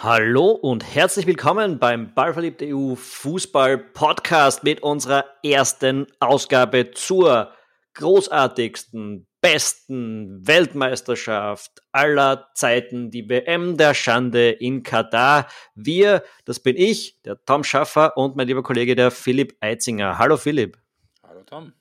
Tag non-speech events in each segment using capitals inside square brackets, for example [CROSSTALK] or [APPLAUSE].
Hallo und herzlich willkommen beim Ballverliebt EU Fußball Podcast mit unserer ersten Ausgabe zur großartigsten, besten Weltmeisterschaft aller Zeiten, die WM der Schande in Katar. Wir, das bin ich, der Tom Schaffer und mein lieber Kollege, der Philipp Eitzinger. Hallo Philipp. Hallo Tom.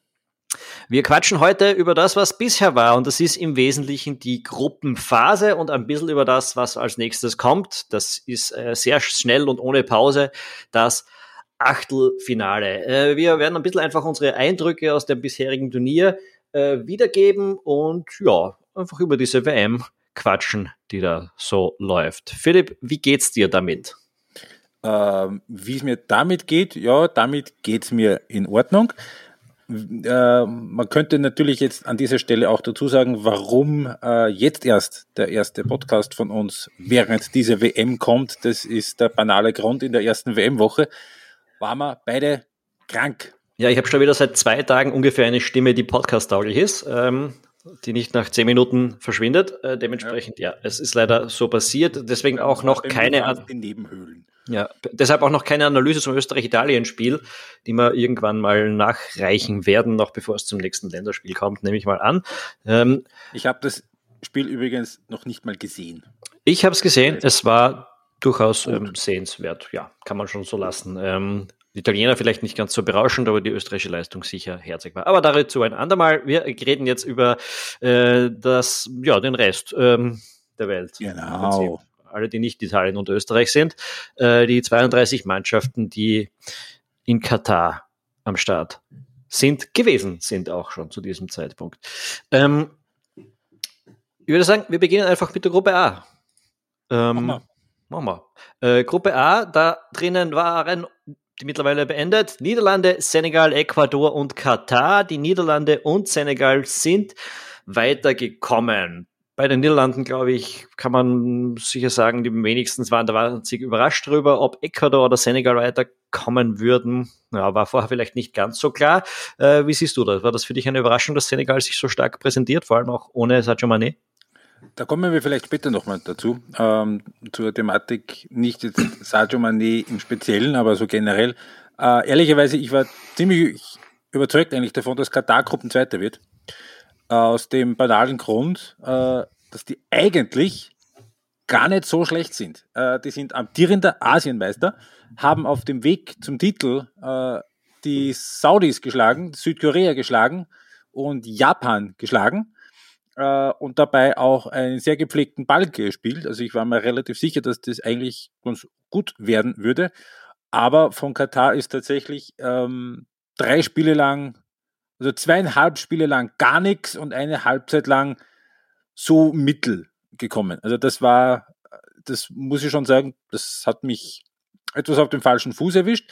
Wir quatschen heute über das, was bisher war, und das ist im Wesentlichen die Gruppenphase und ein bisschen über das, was als nächstes kommt. Das ist äh, sehr schnell und ohne Pause das Achtelfinale. Äh, wir werden ein bisschen einfach unsere Eindrücke aus dem bisherigen Turnier äh, wiedergeben und ja, einfach über diese WM quatschen, die da so läuft. Philipp, wie geht's dir damit? Ähm, wie es mir damit geht, ja, damit geht's mir in Ordnung. Äh, man könnte natürlich jetzt an dieser Stelle auch dazu sagen, warum äh, jetzt erst der erste Podcast von uns während dieser WM kommt. Das ist der banale Grund. In der ersten WM-Woche waren wir beide krank. Ja, ich habe schon wieder seit zwei Tagen ungefähr eine Stimme, die podcast-tauglich ist, ähm, die nicht nach zehn Minuten verschwindet. Äh, dementsprechend, ja. ja. es ist leider so passiert. Deswegen auch noch keine. In Nebenhöhlen. Ja, deshalb auch noch keine Analyse zum Österreich-Italien-Spiel, die wir irgendwann mal nachreichen werden, noch bevor es zum nächsten Länderspiel kommt, nehme ich mal an. Ähm, ich habe das Spiel übrigens noch nicht mal gesehen. Ich habe es gesehen, es war durchaus ähm, sehenswert, ja, kann man schon so lassen. Ähm, die Italiener vielleicht nicht ganz so berauschend, aber die österreichische Leistung sicher herzig war. Aber dazu ein andermal. Wir reden jetzt über äh, das, ja, den Rest ähm, der Welt. Genau alle, die nicht Italien und Österreich sind, äh, die 32 Mannschaften, die in Katar am Start sind, gewesen sind auch schon zu diesem Zeitpunkt. Ähm, ich würde sagen, wir beginnen einfach mit der Gruppe A. Ähm, machen wir. Machen wir. Äh, Gruppe A, da drinnen waren die mittlerweile beendet. Niederlande, Senegal, Ecuador und Katar. Die Niederlande und Senegal sind weitergekommen. Bei den Niederlanden, glaube ich, kann man sicher sagen, die wenigstens waren da wahnsinnig überrascht darüber, ob Ecuador oder Senegal weiterkommen würden. Ja, war vorher vielleicht nicht ganz so klar. Äh, wie siehst du das? War das für dich eine Überraschung, dass Senegal sich so stark präsentiert, vor allem auch ohne Sadio Mané? Da kommen wir vielleicht später nochmal dazu, ähm, zur Thematik, nicht jetzt Sadio Mané im Speziellen, aber so generell. Äh, ehrlicherweise, ich war ziemlich überzeugt eigentlich davon, dass Katar Gruppenzweiter wird. Aus dem banalen Grund, äh, dass die eigentlich gar nicht so schlecht sind. Äh, die sind amtierender Asienmeister, haben auf dem Weg zum Titel äh, die Saudis geschlagen, Südkorea geschlagen und Japan geschlagen und dabei auch einen sehr gepflegten Ball gespielt. Also ich war mir relativ sicher, dass das eigentlich ganz gut werden würde. Aber von Katar ist tatsächlich ähm, drei Spiele lang also zweieinhalb Spiele lang gar nichts und eine Halbzeit lang so mittel gekommen. Also das war, das muss ich schon sagen, das hat mich etwas auf dem falschen Fuß erwischt.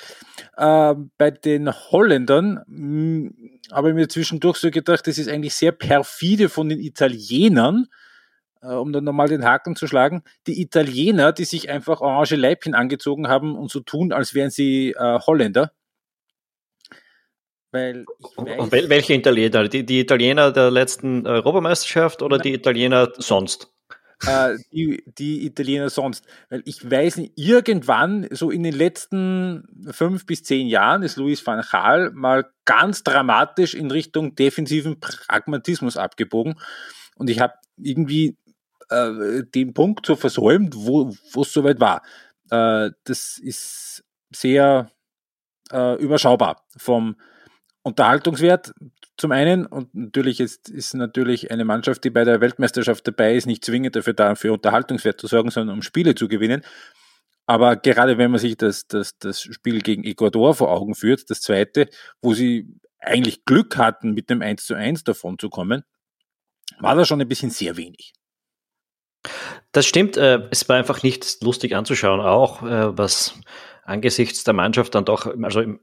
Äh, bei den Holländern hm, habe ich mir zwischendurch so gedacht, das ist eigentlich sehr perfide von den Italienern, äh, um dann nochmal den Haken zu schlagen. Die Italiener, die sich einfach orange Leibchen angezogen haben und so tun, als wären sie äh, Holländer weil ich weiß, Und welche Italiener? Die, die Italiener der letzten Europameisterschaft oder die Italiener sonst? Äh, die, die Italiener sonst. Weil ich weiß nicht, irgendwann, so in den letzten fünf bis zehn Jahren, ist Luis van Gaal mal ganz dramatisch in Richtung defensiven Pragmatismus abgebogen. Und ich habe irgendwie äh, den Punkt so versäumt, wo es soweit war. Äh, das ist sehr äh, überschaubar vom, Unterhaltungswert zum einen und natürlich ist, ist natürlich eine Mannschaft, die bei der Weltmeisterschaft dabei ist, nicht zwingend dafür da, für Unterhaltungswert zu sorgen, sondern um Spiele zu gewinnen. Aber gerade wenn man sich das, das, das Spiel gegen Ecuador vor Augen führt, das zweite, wo sie eigentlich Glück hatten, mit dem 1 zu 1 davon zu kommen, war das schon ein bisschen sehr wenig. Das stimmt, äh, es war einfach nicht lustig anzuschauen, auch äh, was angesichts der Mannschaft dann doch, also im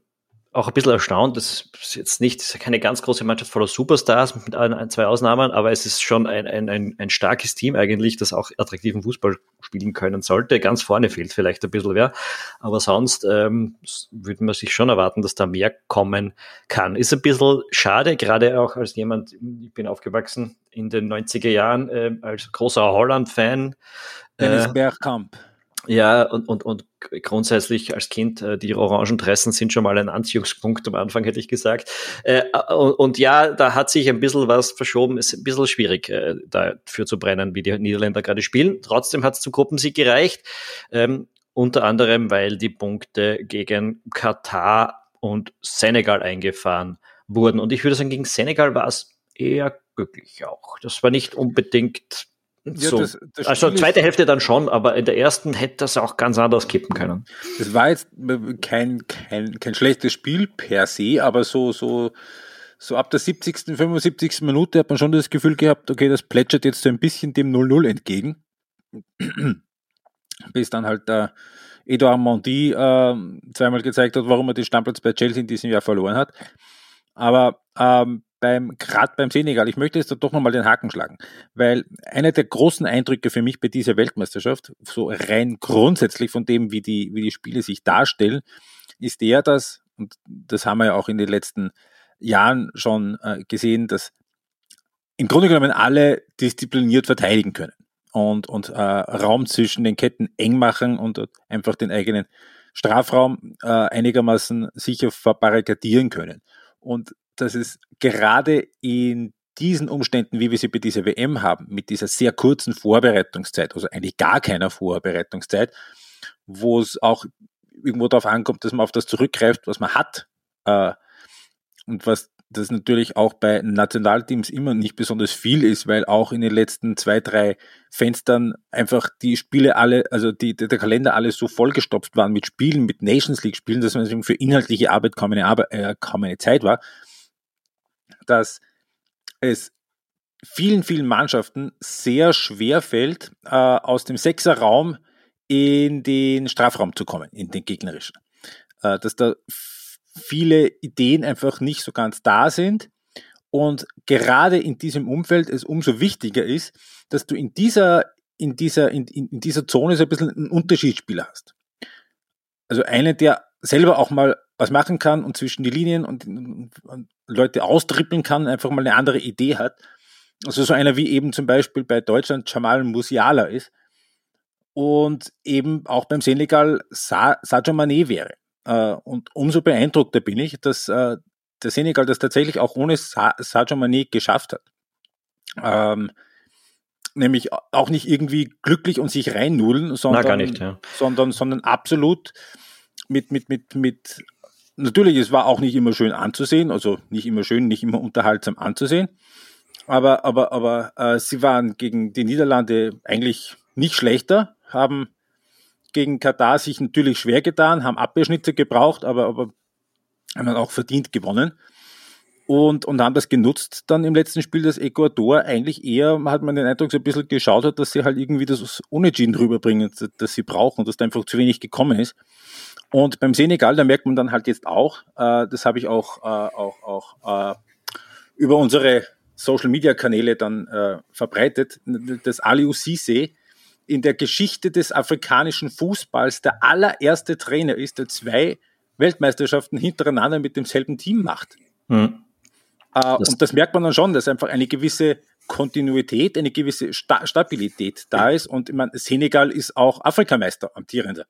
auch ein bisschen erstaunt. Das ist jetzt nicht keine ganz große Mannschaft voller Superstars mit ein, zwei Ausnahmen, aber es ist schon ein, ein, ein, ein starkes Team eigentlich, das auch attraktiven Fußball spielen können sollte. Ganz vorne fehlt vielleicht ein bisschen wer, aber sonst ähm, würde man sich schon erwarten, dass da mehr kommen kann. Ist ein bisschen schade, gerade auch als jemand, ich bin aufgewachsen in den 90er Jahren äh, als großer Holland-Fan. Dennis äh, Bergkamp Ja, und, und, und grundsätzlich als Kind, äh, die orangen Dressen sind schon mal ein Anziehungspunkt am Anfang, hätte ich gesagt. Äh, und, und, ja, da hat sich ein bisschen was verschoben. Ist ein bisschen schwierig, äh, dafür zu brennen, wie die Niederländer gerade spielen. Trotzdem hat es zum Gruppensieg gereicht. Ähm, unter anderem, weil die Punkte gegen Katar und Senegal eingefahren wurden. Und ich würde sagen, gegen Senegal war es eher glücklich auch. Das war nicht unbedingt ja, so. Das, das also zweite Hälfte dann schon, aber in der ersten hätte das auch ganz anders kippen können. Es war jetzt kein, kein, kein schlechtes Spiel per se, aber so, so, so ab der 70., 75. Minute hat man schon das Gefühl gehabt, okay, das plätschert jetzt so ein bisschen dem 0-0 entgegen. [CLEARS THROAT] Bis dann halt der Edouard Mondi äh, zweimal gezeigt hat, warum er den Stammplatz bei Chelsea in diesem Jahr verloren hat. Aber ähm, beim, gerade beim Senegal, ich möchte jetzt da doch nochmal den Haken schlagen, weil einer der großen Eindrücke für mich bei dieser Weltmeisterschaft, so rein grundsätzlich von dem, wie die, wie die Spiele sich darstellen, ist der, dass, und das haben wir ja auch in den letzten Jahren schon äh, gesehen, dass im Grunde genommen alle diszipliniert verteidigen können und, und äh, Raum zwischen den Ketten eng machen und einfach den eigenen Strafraum äh, einigermaßen sicher verbarrikadieren können. Und dass es gerade in diesen Umständen, wie wir sie bei dieser WM haben, mit dieser sehr kurzen Vorbereitungszeit, also eigentlich gar keiner Vorbereitungszeit, wo es auch irgendwo darauf ankommt, dass man auf das zurückgreift, was man hat. Äh, und was das natürlich auch bei Nationalteams immer nicht besonders viel ist, weil auch in den letzten zwei, drei Fenstern einfach die Spiele alle, also die, der Kalender alle so vollgestopft waren mit Spielen, mit Nations League Spielen, dass man für inhaltliche Arbeit kaum eine, Arbeit, äh, kaum eine Zeit war dass es vielen, vielen Mannschaften sehr schwer fällt, äh, aus dem Sechserraum in den Strafraum zu kommen, in den gegnerischen. Äh, dass da viele Ideen einfach nicht so ganz da sind und gerade in diesem Umfeld es umso wichtiger ist, dass du in dieser, in dieser, in, in dieser Zone so ein bisschen einen Unterschiedsspieler hast. Also einen, der selber auch mal was machen kann und zwischen die Linien und, und Leute austrippeln kann, einfach mal eine andere Idee hat. Also so einer wie eben zum Beispiel bei Deutschland Jamal Musiala ist und eben auch beim Senegal Sa Sadio Mané wäre. Äh, und umso beeindruckter bin ich, dass äh, der Senegal das tatsächlich auch ohne Sa Sadio Mané geschafft hat. Ähm, nämlich auch nicht irgendwie glücklich und sich reinnudeln, sondern, nicht, ja. sondern, sondern absolut mit, mit, mit, mit natürlich, es war auch nicht immer schön anzusehen, also nicht immer schön, nicht immer unterhaltsam anzusehen. Aber, aber, aber äh, sie waren gegen die Niederlande eigentlich nicht schlechter, haben gegen Katar sich natürlich schwer getan, haben Abwehrschnitte gebraucht, aber, aber haben dann auch verdient gewonnen. Und, und haben das genutzt dann im letzten Spiel, dass Ecuador eigentlich eher, hat man den Eindruck, so ein bisschen geschaut hat, dass sie halt irgendwie das Unentschieden rüberbringen, das sie brauchen dass da einfach zu wenig gekommen ist. Und beim Senegal, da merkt man dann halt jetzt auch, äh, das habe ich auch, äh, auch, auch äh, über unsere Social Media Kanäle dann äh, verbreitet, dass Aliou Cisse in der Geschichte des afrikanischen Fußballs der allererste Trainer ist, der zwei Weltmeisterschaften hintereinander mit demselben Team macht. Mhm. Äh, das und das merkt man dann schon, dass einfach eine gewisse Kontinuität, eine gewisse Sta Stabilität da ist. Und ich meine, Senegal ist auch Afrikameister, amtierender.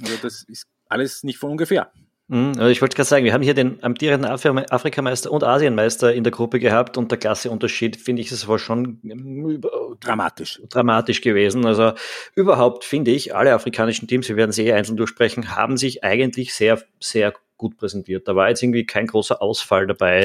Also das ist alles nicht von ungefähr. Mhm, also ich wollte gerade sagen, wir haben hier den amtierenden Afrikameister und Asienmeister in der Gruppe gehabt und der Klasseunterschied, finde ich, ist aber schon ähm, dramatisch. dramatisch gewesen. Also überhaupt finde ich, alle afrikanischen Teams, wir werden sie eh einzeln durchsprechen, haben sich eigentlich sehr, sehr gut präsentiert. Da war jetzt irgendwie kein großer Ausfall dabei.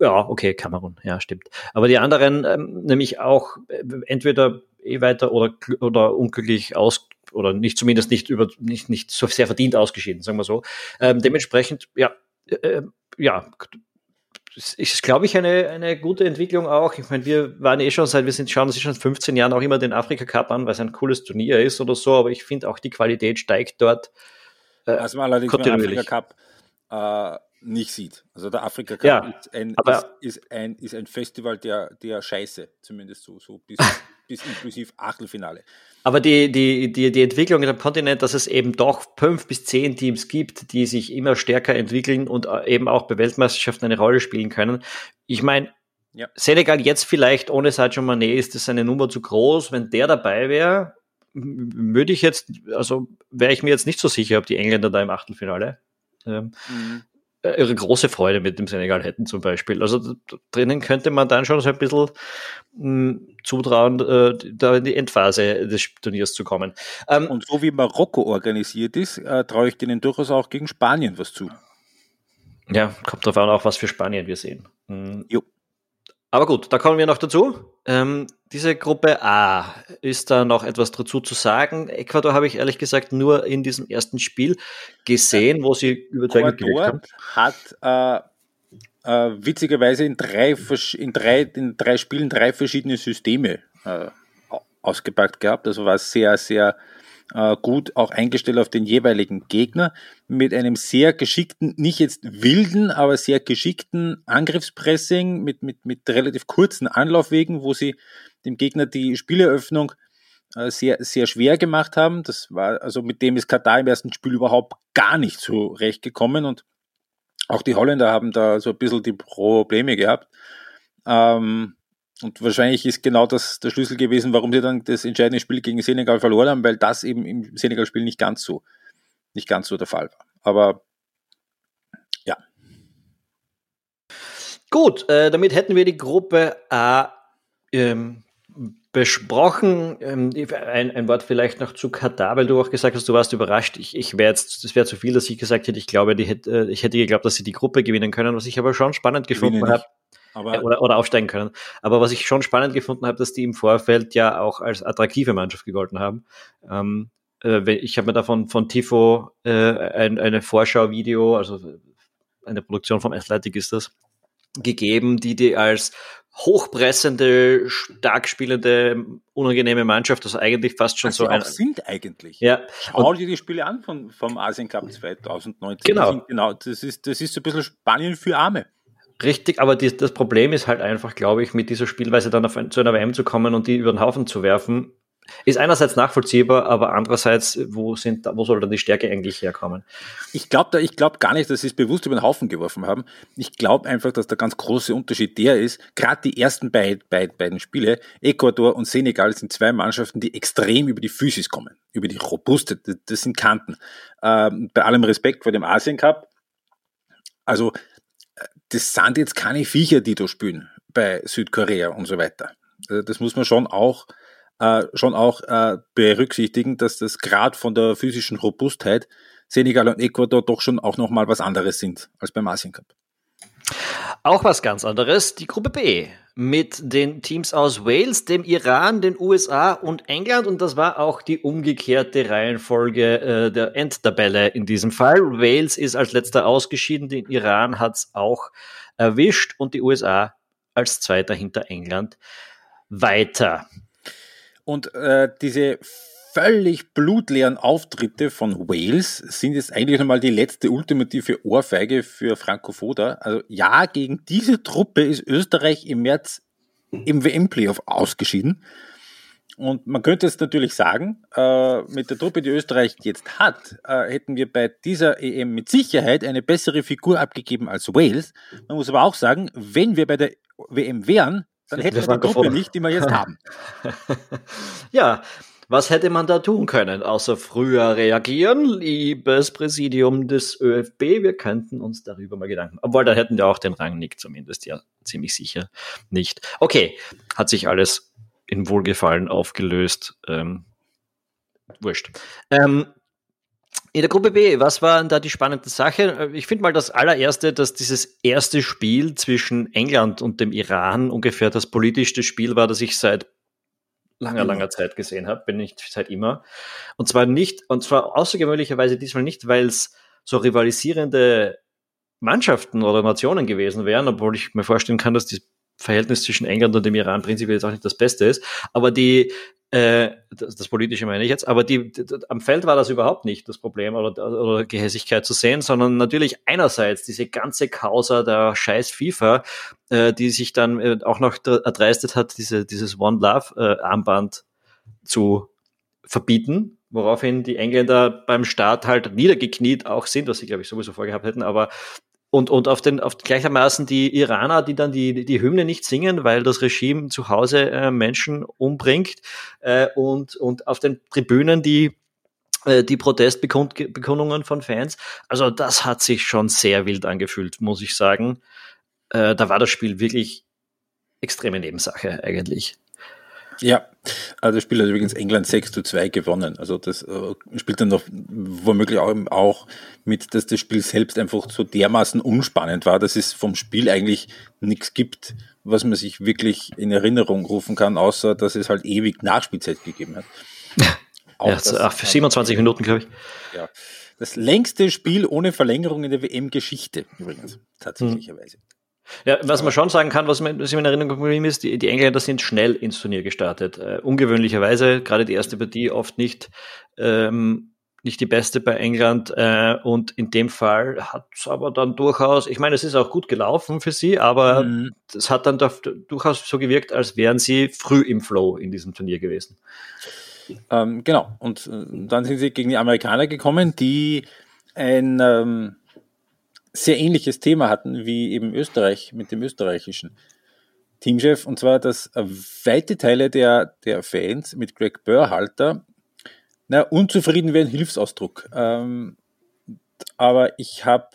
Ja, okay, Kamerun, ja, stimmt. Aber die anderen, ähm, nämlich auch äh, entweder eh weiter oder, oder unglücklich aus oder nicht zumindest nicht über nicht nicht so sehr verdient ausgeschieden, sagen wir so. Ähm, dementsprechend, ja, äh, äh ja, ist, glaube ich, eine, eine gute Entwicklung auch. Ich meine, wir waren eh schon seit, wir sind, schauen uns schon 15 Jahren auch immer den Afrika Cup an, weil es ein cooles Turnier ist oder so, aber ich finde auch die Qualität steigt dort. Äh, also man allerdings beim Afrika Cup äh, nicht sieht. Also der Afrika Cup ja, ist, ein, ist, ist, ein, ist ein Festival der, der Scheiße, zumindest so, so bis, [LAUGHS] bis inklusiv Achtelfinale. Aber die, die, die, die Entwicklung im Kontinent, dass es eben doch fünf bis zehn Teams gibt, die sich immer stärker entwickeln und äh, eben auch bei Weltmeisterschaften eine Rolle spielen können. Ich meine, ja. Senegal jetzt vielleicht ohne Sadio Mané ist das eine Nummer zu groß. Wenn der dabei wäre, würde ich jetzt, also wäre ich mir jetzt nicht so sicher, ob die Engländer da im Achtelfinale ähm, mhm. Äh, ihre große Freude mit dem Senegal hätten zum Beispiel. Also drinnen könnte man dann schon so ein bisschen mh, hm, zutrauen, äh, da in die Endphase des Turniers zu kommen. Ähm, Und so wie Marokko organisiert ist, äh, traue ich denen durchaus auch gegen Spanien was zu. Ja, kommt drauf an, auch was für Spanien wir sehen. Mhm. Jo. Aber gut, da kommen wir noch dazu. Ähm, diese Gruppe A, ist da noch etwas dazu zu sagen? Ecuador habe ich ehrlich gesagt nur in diesem ersten Spiel gesehen, wo sie überzeugend gewirkt haben. hat äh, äh, witzigerweise in drei, in, drei, in drei Spielen drei verschiedene Systeme äh, ausgepackt gehabt. Also war sehr, sehr äh, gut auch eingestellt auf den jeweiligen Gegner mit einem sehr geschickten, nicht jetzt wilden, aber sehr geschickten Angriffspressing mit, mit, mit relativ kurzen Anlaufwegen, wo sie dem Gegner die Spieleröffnung äh, sehr, sehr schwer gemacht haben. Das war, also mit dem ist Katar im ersten Spiel überhaupt gar nicht zurechtgekommen und auch die Holländer haben da so ein bisschen die Probleme gehabt. Ähm, und wahrscheinlich ist genau das der Schlüssel gewesen, warum sie dann das entscheidende Spiel gegen Senegal verloren haben, weil das eben im Senegal-Spiel nicht ganz so, nicht ganz so der Fall war. Aber ja. Gut, äh, damit hätten wir die Gruppe A ähm, besprochen. Ähm, ein, ein, Wort vielleicht noch zu Katar, weil du auch gesagt hast, du warst überrascht. Ich, ich wäre jetzt, das wäre zu viel, dass ich gesagt hätte, ich glaube, hätte, äh, ich hätte geglaubt, dass sie die Gruppe gewinnen können, was ich aber schon spannend gefunden habe. Aber oder, oder aufsteigen können. Aber was ich schon spannend gefunden habe, dass die im Vorfeld ja auch als attraktive Mannschaft gegolten haben. Ähm, äh, ich habe mir davon von Tifo äh, ein, eine Vorschau-Video, also eine Produktion vom Athletic ist das, gegeben, die die als hochpressende, stark spielende, unangenehme Mannschaft, also eigentlich fast schon also so ein. sind eigentlich. Ja. Schau dir die Spiele an von, vom Asien Cup 2019. Genau. genau. Das ist, das ist so ein bisschen Spanien für Arme. Richtig, aber die, das Problem ist halt einfach, glaube ich, mit dieser Spielweise dann auf, zu einer WM zu kommen und die über den Haufen zu werfen, ist einerseits nachvollziehbar, aber andererseits, wo, sind, wo soll dann die Stärke eigentlich herkommen? Ich glaube glaub gar nicht, dass sie es bewusst über den Haufen geworfen haben. Ich glaube einfach, dass der ganz große Unterschied der ist, gerade die ersten beid, beid, beiden Spiele, Ecuador und Senegal sind zwei Mannschaften, die extrem über die Physis kommen, über die Robuste, das, das sind Kanten. Ähm, bei allem Respekt vor dem Asien Cup, also das sind jetzt keine Viecher, die da spielen bei Südkorea und so weiter. Also das muss man schon auch, äh, schon auch äh, berücksichtigen, dass das gerade von der physischen Robustheit Senegal und Ecuador doch schon auch nochmal was anderes sind als beim Asien Cup. Auch was ganz anderes, die Gruppe B mit den Teams aus Wales, dem Iran, den USA und England. Und das war auch die umgekehrte Reihenfolge äh, der Endtabelle in diesem Fall. Wales ist als letzter ausgeschieden, den Iran hat es auch erwischt und die USA als zweiter hinter England weiter. Und äh, diese völlig blutleeren Auftritte von Wales sind jetzt eigentlich nochmal die letzte ultimative Ohrfeige für Franco Foda. Also ja, gegen diese Truppe ist Österreich im März im WM-Playoff ausgeschieden. Und man könnte jetzt natürlich sagen, äh, mit der Truppe, die Österreich jetzt hat, äh, hätten wir bei dieser EM mit Sicherheit eine bessere Figur abgegeben als Wales. Man muss aber auch sagen, wenn wir bei der WM wären, dann hätten wir die Truppe nicht, die wir jetzt haben. [LAUGHS] ja, was hätte man da tun können, außer früher reagieren? Liebes Präsidium des ÖFB, wir könnten uns darüber mal Gedanken. Obwohl, da hätten wir auch den Rang nicht zumindest, ja, ziemlich sicher nicht. Okay, hat sich alles in Wohlgefallen aufgelöst. Ähm, wurscht. Ähm, in der Gruppe B, was war da die spannende Sache? Ich finde mal das allererste, dass dieses erste Spiel zwischen England und dem Iran ungefähr das politischste Spiel war, das ich seit langer, langer Zeit gesehen habe, bin ich seit immer. Und zwar nicht, und zwar außergewöhnlicherweise diesmal nicht, weil es so rivalisierende Mannschaften oder Nationen gewesen wären, obwohl ich mir vorstellen kann, dass das Verhältnis zwischen England und dem Iran prinzipiell jetzt auch nicht das Beste ist. Aber die, äh, das, das Politische meine ich jetzt, aber die, die, am Feld war das überhaupt nicht das Problem oder, oder Gehässigkeit zu sehen, sondern natürlich einerseits diese ganze Causa der scheiß FIFA, äh, die sich dann äh, auch noch erdreistet hat, diese, dieses One Love äh, Armband zu verbieten, woraufhin die Engländer beim Start halt niedergekniet auch sind, was sie, glaube ich, sowieso vorgehabt hätten, aber und, und auf den, auf gleichermaßen die Iraner, die dann die, die Hymne nicht singen, weil das Regime zu Hause äh, Menschen umbringt, äh, und, und auf den Tribünen die, äh, die Protestbekundungen von Fans. Also das hat sich schon sehr wild angefühlt, muss ich sagen. Äh, da war das Spiel wirklich extreme Nebensache eigentlich. Ja, also das Spiel hat übrigens England 6 zu 2 gewonnen. Also das äh, spielt dann noch womöglich auch, auch mit, dass das Spiel selbst einfach so dermaßen unspannend war, dass es vom Spiel eigentlich nichts gibt, was man sich wirklich in Erinnerung rufen kann, außer dass es halt ewig Nachspielzeit gegeben hat. [LAUGHS] Auch ja, das, ach, für 27 Minuten, glaube ich. Ja. Das längste Spiel ohne Verlängerung in der WM-Geschichte, übrigens, tatsächlicherweise. Hm. Ja, was man schon sagen kann, was mir, was mir in Erinnerung geblieben ist, die, die Engländer sind schnell ins Turnier gestartet. Äh, ungewöhnlicherweise, gerade die erste Partie oft nicht, ähm, nicht die beste bei England. Äh, und in dem Fall hat es aber dann durchaus, ich meine, es ist auch gut gelaufen für sie, aber mhm. es hat dann durchaus so gewirkt, als wären sie früh im Flow in diesem Turnier gewesen. Ähm, genau. Und äh, dann sind sie gegen die Amerikaner gekommen, die ein ähm, sehr ähnliches Thema hatten wie eben Österreich mit dem österreichischen Teamchef, und zwar, dass weite Teile der, der Fans mit Greg Burhalter na, unzufrieden wäre ein Hilfsausdruck. Ähm, aber ich habe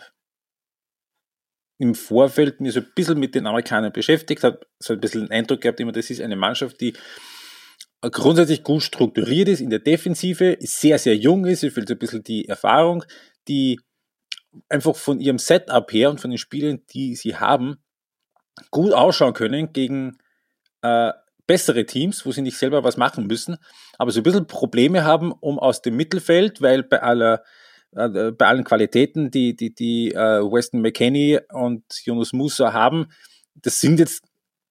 im Vorfeld mir so ein bisschen mit den Amerikanern beschäftigt, habe so ein bisschen den Eindruck gehabt, immer, das ist eine Mannschaft, die grundsätzlich gut strukturiert ist in der Defensive, sehr, sehr jung ist, es fehlt so ein bisschen die Erfahrung, die einfach von ihrem Setup her und von den Spielen, die sie haben, gut ausschauen können gegen äh, bessere Teams, wo sie nicht selber was machen müssen, aber so ein bisschen Probleme haben, um aus dem Mittelfeld, weil bei aller äh, bei allen Qualitäten, die, die, die äh, Weston McKenney und Jonas Musa haben, das sind jetzt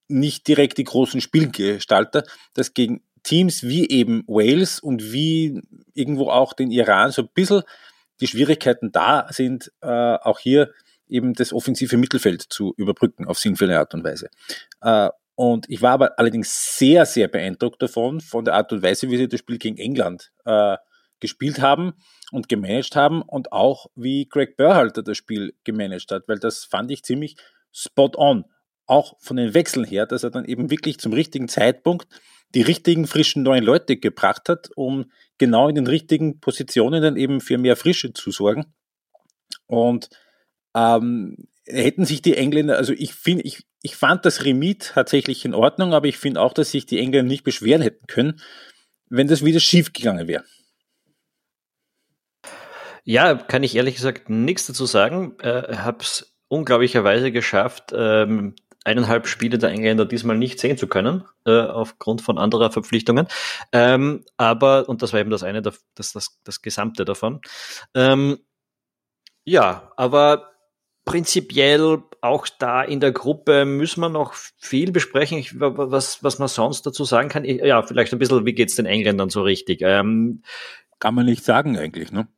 nicht direkt die großen Spielgestalter, das gegen Teams wie eben Wales und wie irgendwo auch den Iran so ein bisschen die Schwierigkeiten da sind, äh, auch hier eben das offensive Mittelfeld zu überbrücken auf sinnvolle Art und Weise. Äh, und ich war aber allerdings sehr, sehr beeindruckt davon, von der Art und Weise, wie sie das Spiel gegen England äh, gespielt haben und gemanagt haben und auch wie Greg Burhalter das Spiel gemanagt hat, weil das fand ich ziemlich spot on. Auch von den Wechseln her, dass er dann eben wirklich zum richtigen Zeitpunkt die richtigen frischen neuen Leute gebracht hat, um genau in den richtigen Positionen dann eben für mehr Frische zu sorgen. Und ähm, hätten sich die Engländer, also ich finde, ich, ich fand das Remit tatsächlich in Ordnung, aber ich finde auch, dass sich die Engländer nicht beschweren hätten können, wenn das wieder schief gegangen wäre. Ja, kann ich ehrlich gesagt nichts dazu sagen. Äh, habe es unglaublicherweise geschafft, ähm, eineinhalb Spiele der Engländer diesmal nicht sehen zu können, äh, aufgrund von anderer Verpflichtungen. Ähm, aber, und das war eben das eine, das, das, das Gesamte davon. Ähm, ja, aber prinzipiell auch da in der Gruppe müssen wir noch viel besprechen, ich, was, was man sonst dazu sagen kann. Ja, vielleicht ein bisschen, wie geht's den Engländern so richtig? Ähm, kann man nicht sagen eigentlich, ne?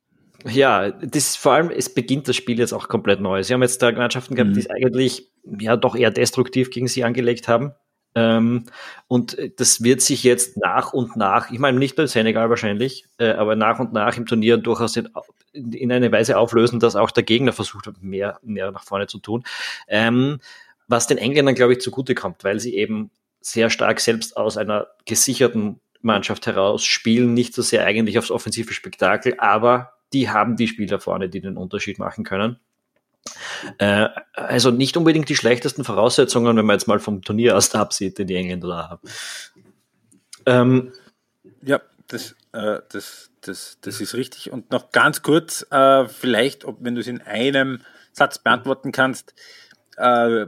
Ja, das vor allem, es beginnt das Spiel jetzt auch komplett neu. Sie haben jetzt da Mannschaften gehabt, mhm. die es eigentlich ja doch eher destruktiv gegen sie angelegt haben. Ähm, und das wird sich jetzt nach und nach, ich meine nicht bei Senegal wahrscheinlich, äh, aber nach und nach im Turnier durchaus in, in eine Weise auflösen, dass auch der Gegner versucht, mehr, mehr nach vorne zu tun. Ähm, was den Engländern, glaube ich, zugutekommt, weil sie eben sehr stark selbst aus einer gesicherten Mannschaft heraus spielen, nicht so sehr eigentlich aufs offensive Spektakel, aber die haben die Spieler vorne, die den Unterschied machen können. Äh, also nicht unbedingt die schlechtesten Voraussetzungen, wenn man jetzt mal vom Turnier aus absieht, den die Engländer da haben. Ähm, ja, das, äh, das, das, das ist richtig. Und noch ganz kurz, äh, vielleicht, ob, wenn du es in einem Satz beantworten kannst, äh,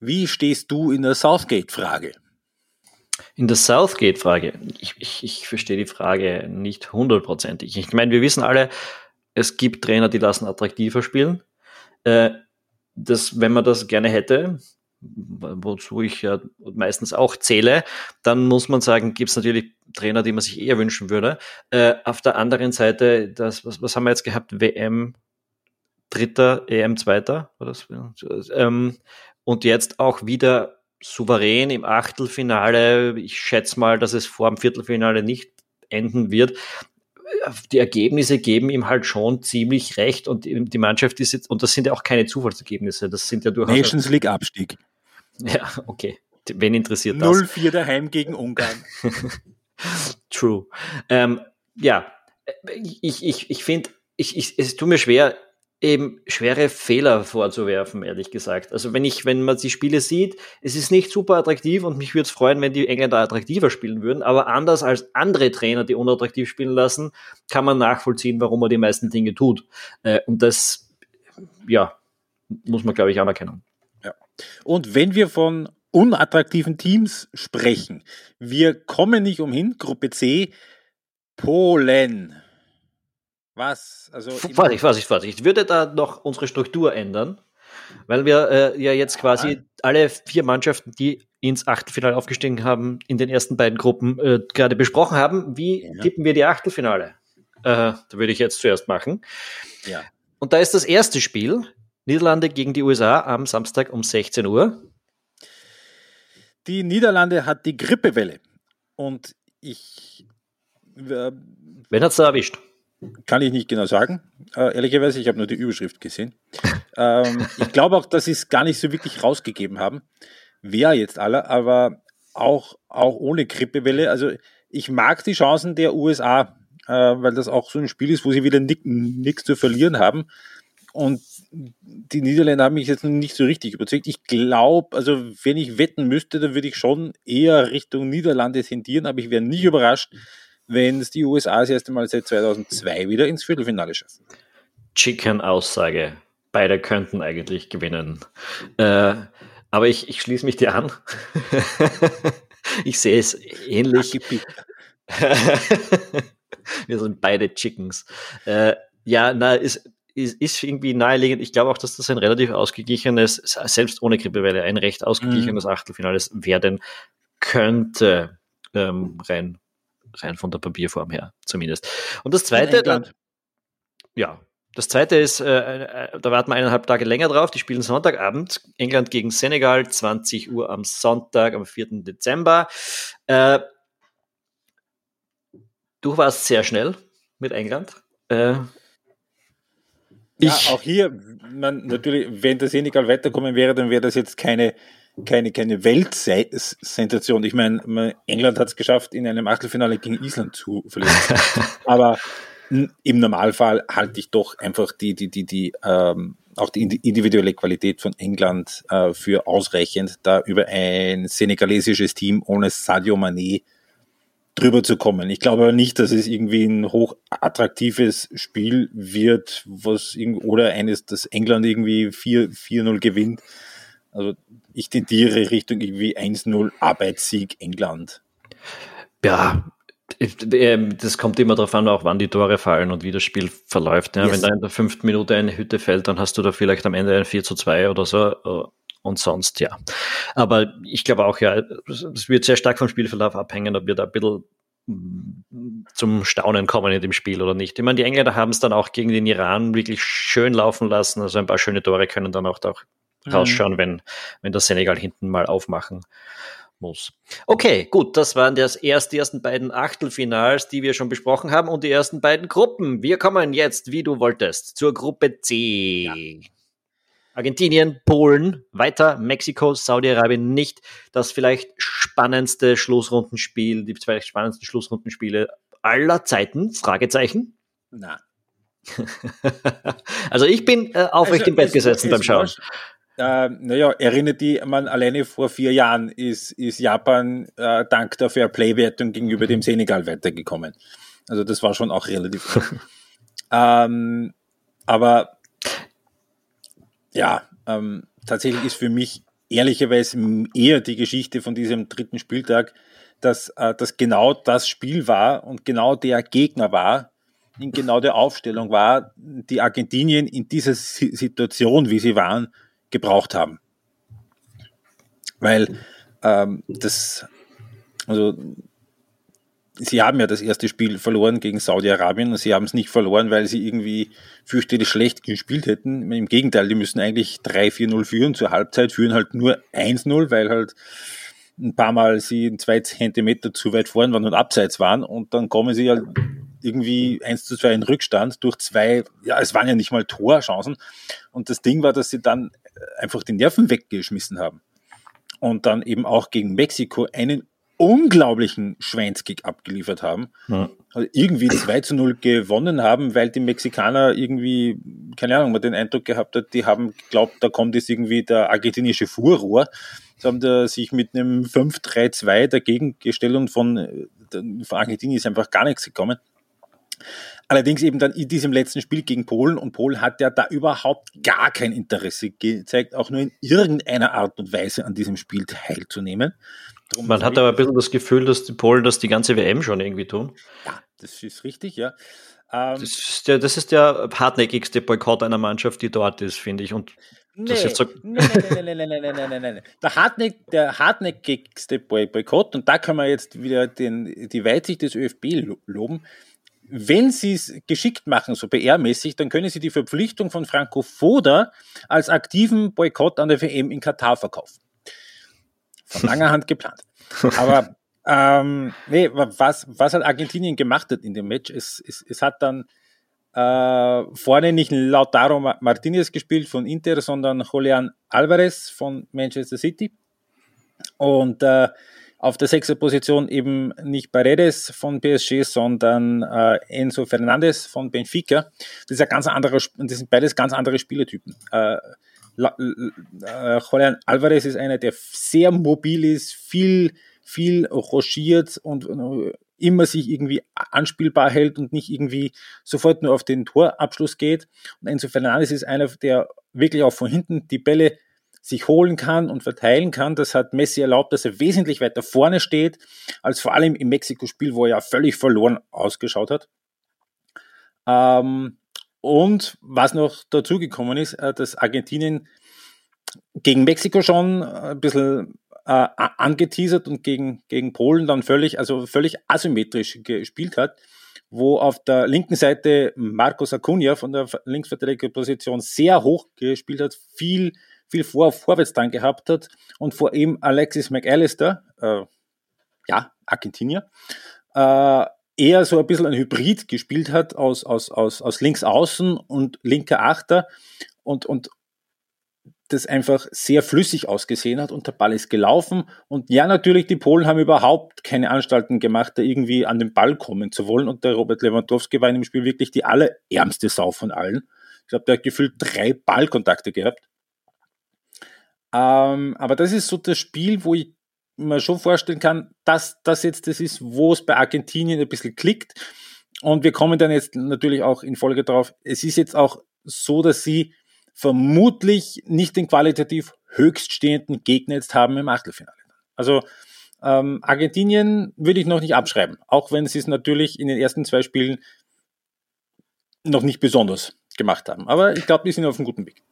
wie stehst du in der Southgate-Frage? In der Southgate-Frage, ich, ich, ich verstehe die Frage nicht hundertprozentig. Ich meine, wir wissen alle, es gibt Trainer, die lassen attraktiver spielen. Äh, das, wenn man das gerne hätte, wozu ich ja meistens auch zähle, dann muss man sagen, gibt es natürlich Trainer, die man sich eher wünschen würde. Äh, auf der anderen Seite, das, was, was haben wir jetzt gehabt? WM Dritter, EM Zweiter. Ähm, und jetzt auch wieder souverän im Achtelfinale. Ich schätze mal, dass es vor dem Viertelfinale nicht enden wird. Die Ergebnisse geben ihm halt schon ziemlich recht und die Mannschaft ist jetzt, und das sind ja auch keine Zufallsergebnisse, das sind ja durchaus. Nations League Abstieg. Ja, okay. Wen interessiert das? 0-4 daheim gegen Ungarn. [LAUGHS] True. Ähm, ja, ich, ich, ich finde, ich, ich, es tut mir schwer, eben schwere Fehler vorzuwerfen, ehrlich gesagt. Also wenn ich, wenn man die Spiele sieht, es ist nicht super attraktiv und mich würde es freuen, wenn die Engländer attraktiver spielen würden, aber anders als andere Trainer, die unattraktiv spielen lassen, kann man nachvollziehen, warum er die meisten Dinge tut. Äh, und das, ja, muss man, glaube ich, anerkennen. Ja. Und wenn wir von unattraktiven Teams sprechen, wir kommen nicht umhin, Gruppe C, Polen. Was? Also Vorsicht, Vorsicht, Vorsicht. Ich würde da noch unsere Struktur ändern, weil wir äh, ja jetzt quasi ja. alle vier Mannschaften, die ins Achtelfinale aufgestiegen haben, in den ersten beiden Gruppen äh, gerade besprochen haben. Wie ja. tippen wir die Achtelfinale? Äh, da würde ich jetzt zuerst machen. Ja. Und da ist das erste Spiel, Niederlande gegen die USA am Samstag um 16 Uhr. Die Niederlande hat die Grippewelle. Und ich. Äh, Wen hat es da erwischt? Kann ich nicht genau sagen. Äh, ehrlicherweise, ich habe nur die Überschrift gesehen. [LAUGHS] ähm, ich glaube auch, dass sie es gar nicht so wirklich rausgegeben haben, wer jetzt alle, aber auch, auch ohne Grippewelle. Also ich mag die Chancen der USA, äh, weil das auch so ein Spiel ist, wo sie wieder nichts zu verlieren haben. Und die Niederländer haben mich jetzt nicht so richtig überzeugt. Ich glaube, also wenn ich wetten müsste, dann würde ich schon eher Richtung Niederlande tendieren, aber ich wäre nicht überrascht, wenn es die USA das erste Mal seit 2002 wieder ins Viertelfinale schaffen. Chicken-Aussage. Beide könnten eigentlich gewinnen. Äh, aber ich, ich schließe mich dir an. [LAUGHS] ich sehe es ähnlich. [LAUGHS] Wir sind beide Chickens. Äh, ja, na, ist, ist, ist irgendwie naheliegend. Ich glaube auch, dass das ein relativ ausgeglichenes, selbst ohne Grippewelle, ein recht ausgeglichenes mhm. Achtelfinales werden könnte, ähm, rein rein von der Papierform her zumindest. Und das zweite, dann, ja, das zweite ist, äh, äh, da warten wir eineinhalb Tage länger drauf. Die spielen Sonntagabend. England gegen Senegal, 20 Uhr am Sonntag, am 4. Dezember. Äh, du warst sehr schnell mit England. Äh, ja, auch hier, man, natürlich, wenn der Senegal weiterkommen wäre, dann wäre das jetzt keine keine, keine Weltsensation. Ich meine, England hat es geschafft, in einem Achtelfinale gegen Island zu verlieren. [LAUGHS] Aber im Normalfall halte ich doch einfach die, die, die, die, ähm, auch die individuelle Qualität von England äh, für ausreichend, da über ein senegalesisches Team ohne Sadio Mané drüber zu kommen. Ich glaube aber nicht, dass es irgendwie ein hochattraktives Spiel wird, was oder eines, das England irgendwie 4-0 gewinnt. Also ich tendiere Richtung irgendwie 1-0 Arbeitssieg England. Ja, ähm, das kommt immer darauf an, auch wann die Tore fallen und wie das Spiel verläuft. Ja, yes. Wenn da in der fünften Minute eine Hütte fällt, dann hast du da vielleicht am Ende ein 4 zu 2 oder so. Äh, und sonst, ja. Aber ich glaube auch, ja, es wird sehr stark vom Spielverlauf abhängen, ob wir da ein bisschen mm, zum Staunen kommen in dem Spiel oder nicht. Ich meine, die Engländer haben es dann auch gegen den Iran wirklich schön laufen lassen. Also ein paar schöne Tore können dann auch, auch. Rausschauen, mhm. wenn, wenn das Senegal hinten mal aufmachen muss. Okay, gut, das waren das erst, die ersten beiden Achtelfinals, die wir schon besprochen haben und die ersten beiden Gruppen. Wir kommen jetzt, wie du wolltest, zur Gruppe C. Ja. Argentinien, Polen, weiter Mexiko, Saudi-Arabien nicht. Das vielleicht spannendste Schlussrundenspiel, die zwei spannendsten Schlussrundenspiele aller Zeiten? Fragezeichen? Na. [LAUGHS] also ich bin äh, aufrecht also, im Bett gesessen beim Schauen äh, naja, erinnert die man alleine vor vier Jahren ist, ist Japan äh, dank der Fairplay-Wertung gegenüber dem Senegal weitergekommen. Also das war schon auch relativ. [LAUGHS] ähm, aber ja, ähm, tatsächlich ist für mich ehrlicherweise eher die Geschichte von diesem dritten Spieltag, dass äh, das genau das Spiel war und genau der Gegner war, in genau der Aufstellung war, die Argentinien in dieser Situation, wie sie waren, gebraucht haben. Weil ähm, das, also sie haben ja das erste Spiel verloren gegen Saudi-Arabien und sie haben es nicht verloren, weil sie irgendwie fürchterlich schlecht gespielt hätten. Im Gegenteil, die müssen eigentlich 3-4-0 führen, zur Halbzeit führen halt nur 1-0, weil halt ein paar Mal sie zwei Zentimeter zu weit vorn waren und abseits waren und dann kommen sie halt irgendwie 1 zu 2 in Rückstand durch zwei, ja, es waren ja nicht mal Torchancen. Und das Ding war, dass sie dann einfach die Nerven weggeschmissen haben. Und dann eben auch gegen Mexiko einen unglaublichen Schweinskick abgeliefert haben. Ja. Also irgendwie 2 zu 0 gewonnen haben, weil die Mexikaner irgendwie, keine Ahnung, man den Eindruck gehabt hat, die haben geglaubt, da kommt jetzt irgendwie der argentinische Fuhrrohr. Sie haben da sich mit einem 5-3-2 dagegen gestellt und von, von Argentinien ist einfach gar nichts gekommen. Allerdings eben dann in diesem letzten Spiel gegen Polen und Polen hat ja da überhaupt gar kein Interesse gezeigt, auch nur in irgendeiner Art und Weise an diesem Spiel teilzunehmen. Drum Man hat aber ein bisschen das Gefühl, dass die Polen das die ganze WM schon irgendwie tun. Ja, das ist richtig, ja. Ähm, das, ist der, das ist der hartnäckigste Boykott einer Mannschaft, die dort ist, finde ich. Und Nee, das so nein, nein, nein, nein, nein, nein, nein, nein. Der, hartnäck, der hartnäckigste Boykott, und da kann man jetzt wieder den, die Weitsicht des ÖFB loben, wenn sie es geschickt machen, so PR-mäßig, dann können sie die Verpflichtung von Franco Foda als aktiven Boykott an der WM in Katar verkaufen von langer Hand geplant. Aber [LAUGHS] ähm, nee, was, was hat Argentinien gemacht in dem Match, es, es, es hat dann äh, vorne nicht Lautaro Martinez gespielt von Inter, sondern Julian Alvarez von Manchester City. Und äh, auf der sechster Position eben nicht Paredes von PSG, sondern äh, Enzo Fernandez von Benfica. Das ist ein ganz anderer, das sind beides ganz andere Spielertypen. Äh, äh, Julian Alvarez ist einer, der sehr mobil ist, viel, viel rochiert und äh, immer sich irgendwie anspielbar hält und nicht irgendwie sofort nur auf den Torabschluss geht. Und Enzo Fernandes ist einer, der wirklich auch von hinten die Bälle sich holen kann und verteilen kann. Das hat Messi erlaubt, dass er wesentlich weiter vorne steht, als vor allem im Mexiko-Spiel, wo er ja völlig verloren ausgeschaut hat. Ähm, und was noch dazugekommen ist, äh, dass Argentinien gegen Mexiko schon ein bisschen äh, angeteasert und gegen, gegen Polen dann völlig, also völlig asymmetrisch gespielt hat, wo auf der linken Seite Marcos Acuna von der Linksverteidigerposition sehr hoch gespielt hat, viel, viel Vor Vorwärts dann gehabt hat und vor ihm Alexis McAllister, äh, ja, Argentinier, äh, eher so ein bisschen ein Hybrid gespielt hat aus, aus, aus, aus links außen und linker Achter und, und das einfach sehr flüssig ausgesehen hat und der Ball ist gelaufen. Und ja, natürlich, die Polen haben überhaupt keine Anstalten gemacht, da irgendwie an den Ball kommen zu wollen. Und der Robert Lewandowski war in dem Spiel wirklich die allerärmste Sau von allen. Ich glaube, der hat gefühlt drei Ballkontakte gehabt. Ähm, aber das ist so das Spiel, wo ich mir schon vorstellen kann, dass das jetzt das ist, wo es bei Argentinien ein bisschen klickt. Und wir kommen dann jetzt natürlich auch in Folge darauf. Es ist jetzt auch so, dass sie vermutlich nicht den qualitativ höchststehenden Gegner jetzt haben im Achtelfinale. Also ähm, Argentinien würde ich noch nicht abschreiben, auch wenn sie es natürlich in den ersten zwei Spielen noch nicht besonders gemacht haben. Aber ich glaube, die sind auf einem guten Weg.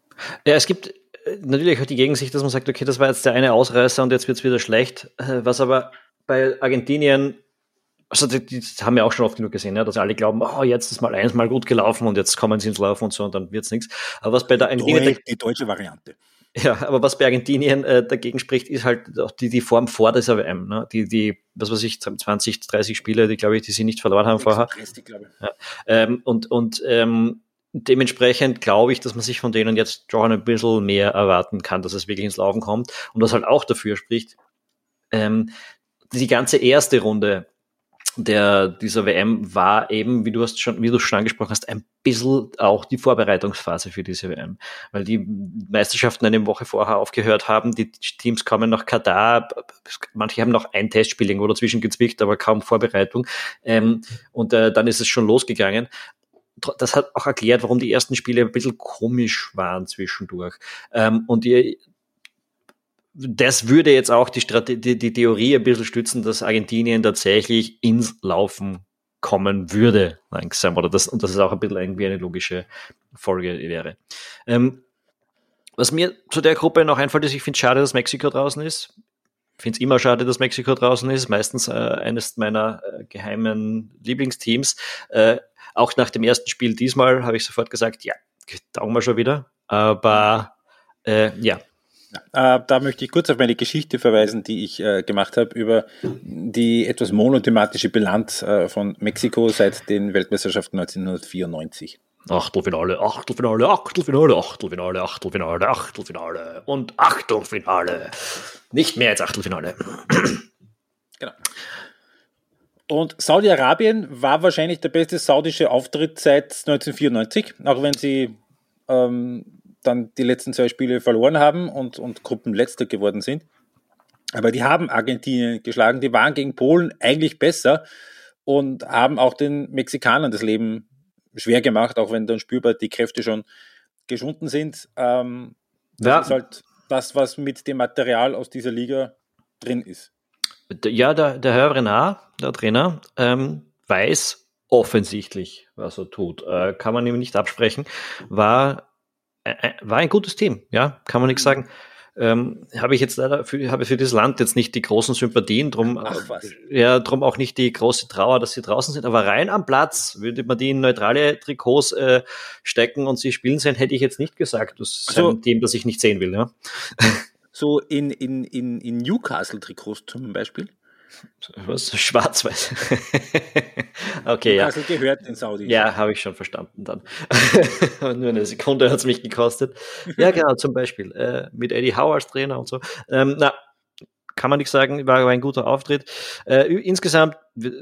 Ja, es gibt natürlich auch die Gegensicht, dass man sagt, okay, das war jetzt der eine Ausreißer und jetzt wird es wieder schlecht. Äh, was aber bei Argentinien, also die, die haben wir auch schon oft genug gesehen, ja, dass alle glauben, oh, jetzt ist mal eins mal gut gelaufen und jetzt kommen sie ins Laufen und so und dann wird es nichts. Aber was bei der Argentinien. Die, die deutsche Variante. Ja, aber was bei Argentinien äh, dagegen spricht, ist halt auch die, die Form vor der WM. Ne? Die, die, was weiß ich, 20, 30 Spiele, die glaube ich, die sie nicht verloren haben vorher. 30, glaube ich. Ja. Ähm, und und ähm, dementsprechend glaube ich, dass man sich von denen jetzt schon ein bisschen mehr erwarten kann, dass es wirklich ins Laufen kommt. Und was halt auch dafür spricht, ähm, die ganze erste Runde der, dieser WM war eben, wie du hast schon, wie du schon angesprochen hast, ein bisschen auch die Vorbereitungsphase für diese WM. Weil die Meisterschaften eine Woche vorher aufgehört haben, die Teams kommen nach Katar, manche haben noch ein Testspiel irgendwo dazwischen gezwickt, aber kaum Vorbereitung. Ähm, und äh, dann ist es schon losgegangen das hat auch erklärt, warum die ersten Spiele ein bisschen komisch waren zwischendurch. Ähm, und ihr, das würde jetzt auch die, Strategie, die Theorie ein bisschen stützen, dass Argentinien tatsächlich ins Laufen kommen würde langsam. Oder das, und das ist auch ein bisschen irgendwie eine logische Folge wäre. Ähm, was mir zu der Gruppe noch einfällt, ist, ich finde es schade, dass Mexiko draußen ist. Ich finde es immer schade, dass Mexiko draußen ist. Meistens äh, eines meiner äh, geheimen Lieblingsteams. Äh, auch nach dem ersten Spiel diesmal habe ich sofort gesagt, ja, taugen wir schon wieder. Aber äh, ja, Äh, da möchte ich kurz auf meine Geschichte verweisen, die ich äh, gemacht habe über die etwas monothematische Bilanz äh, von Mexiko seit den Weltmeisterschaften 1994. Achtelfinale, Achtelfinale, Achtelfinale, Achtelfinale, Achtelfinale, Achtelfinale und Achtelfinale. Nicht mehr als Achtelfinale. Genau. Und Saudi-Arabien war wahrscheinlich der beste saudische Auftritt seit 1994, auch wenn sie ähm, dann die letzten zwei Spiele verloren haben und, und Gruppenletzter geworden sind. Aber die haben Argentinien geschlagen, die waren gegen Polen eigentlich besser und haben auch den Mexikanern das Leben schwer gemacht, auch wenn dann spürbar die Kräfte schon geschunden sind. Ähm, das ja. ist halt das, was mit dem Material aus dieser Liga drin ist. Ja, der, der Herr Renard, der Trainer, ähm, weiß offensichtlich, was er tut. Äh, kann man ihm nicht absprechen. War, äh, war ein gutes Team, ja, kann man nichts sagen ähm, habe ich jetzt leider für, habe für dieses Land jetzt nicht die großen Sympathien, drum, ja, drum auch nicht die große Trauer, dass sie draußen sind. Aber rein am Platz würde man die in neutrale Trikots äh, stecken und sie spielen sehen, hätte ich jetzt nicht gesagt. Das ist also, ein Team, das ich nicht sehen will. Ja. So in, in, in, in Newcastle-Trikots zum Beispiel? Was? Schwarz-Weiß. [LAUGHS] okay, ja. Also gehört den Saudi. Ja, habe ich schon verstanden dann. [LAUGHS] Nur eine Sekunde hat es mich gekostet. Ja, genau, zum Beispiel. Äh, mit Eddie Howe als Trainer und so. Ähm, na, kann man nicht sagen, war, war ein guter Auftritt. Äh, insgesamt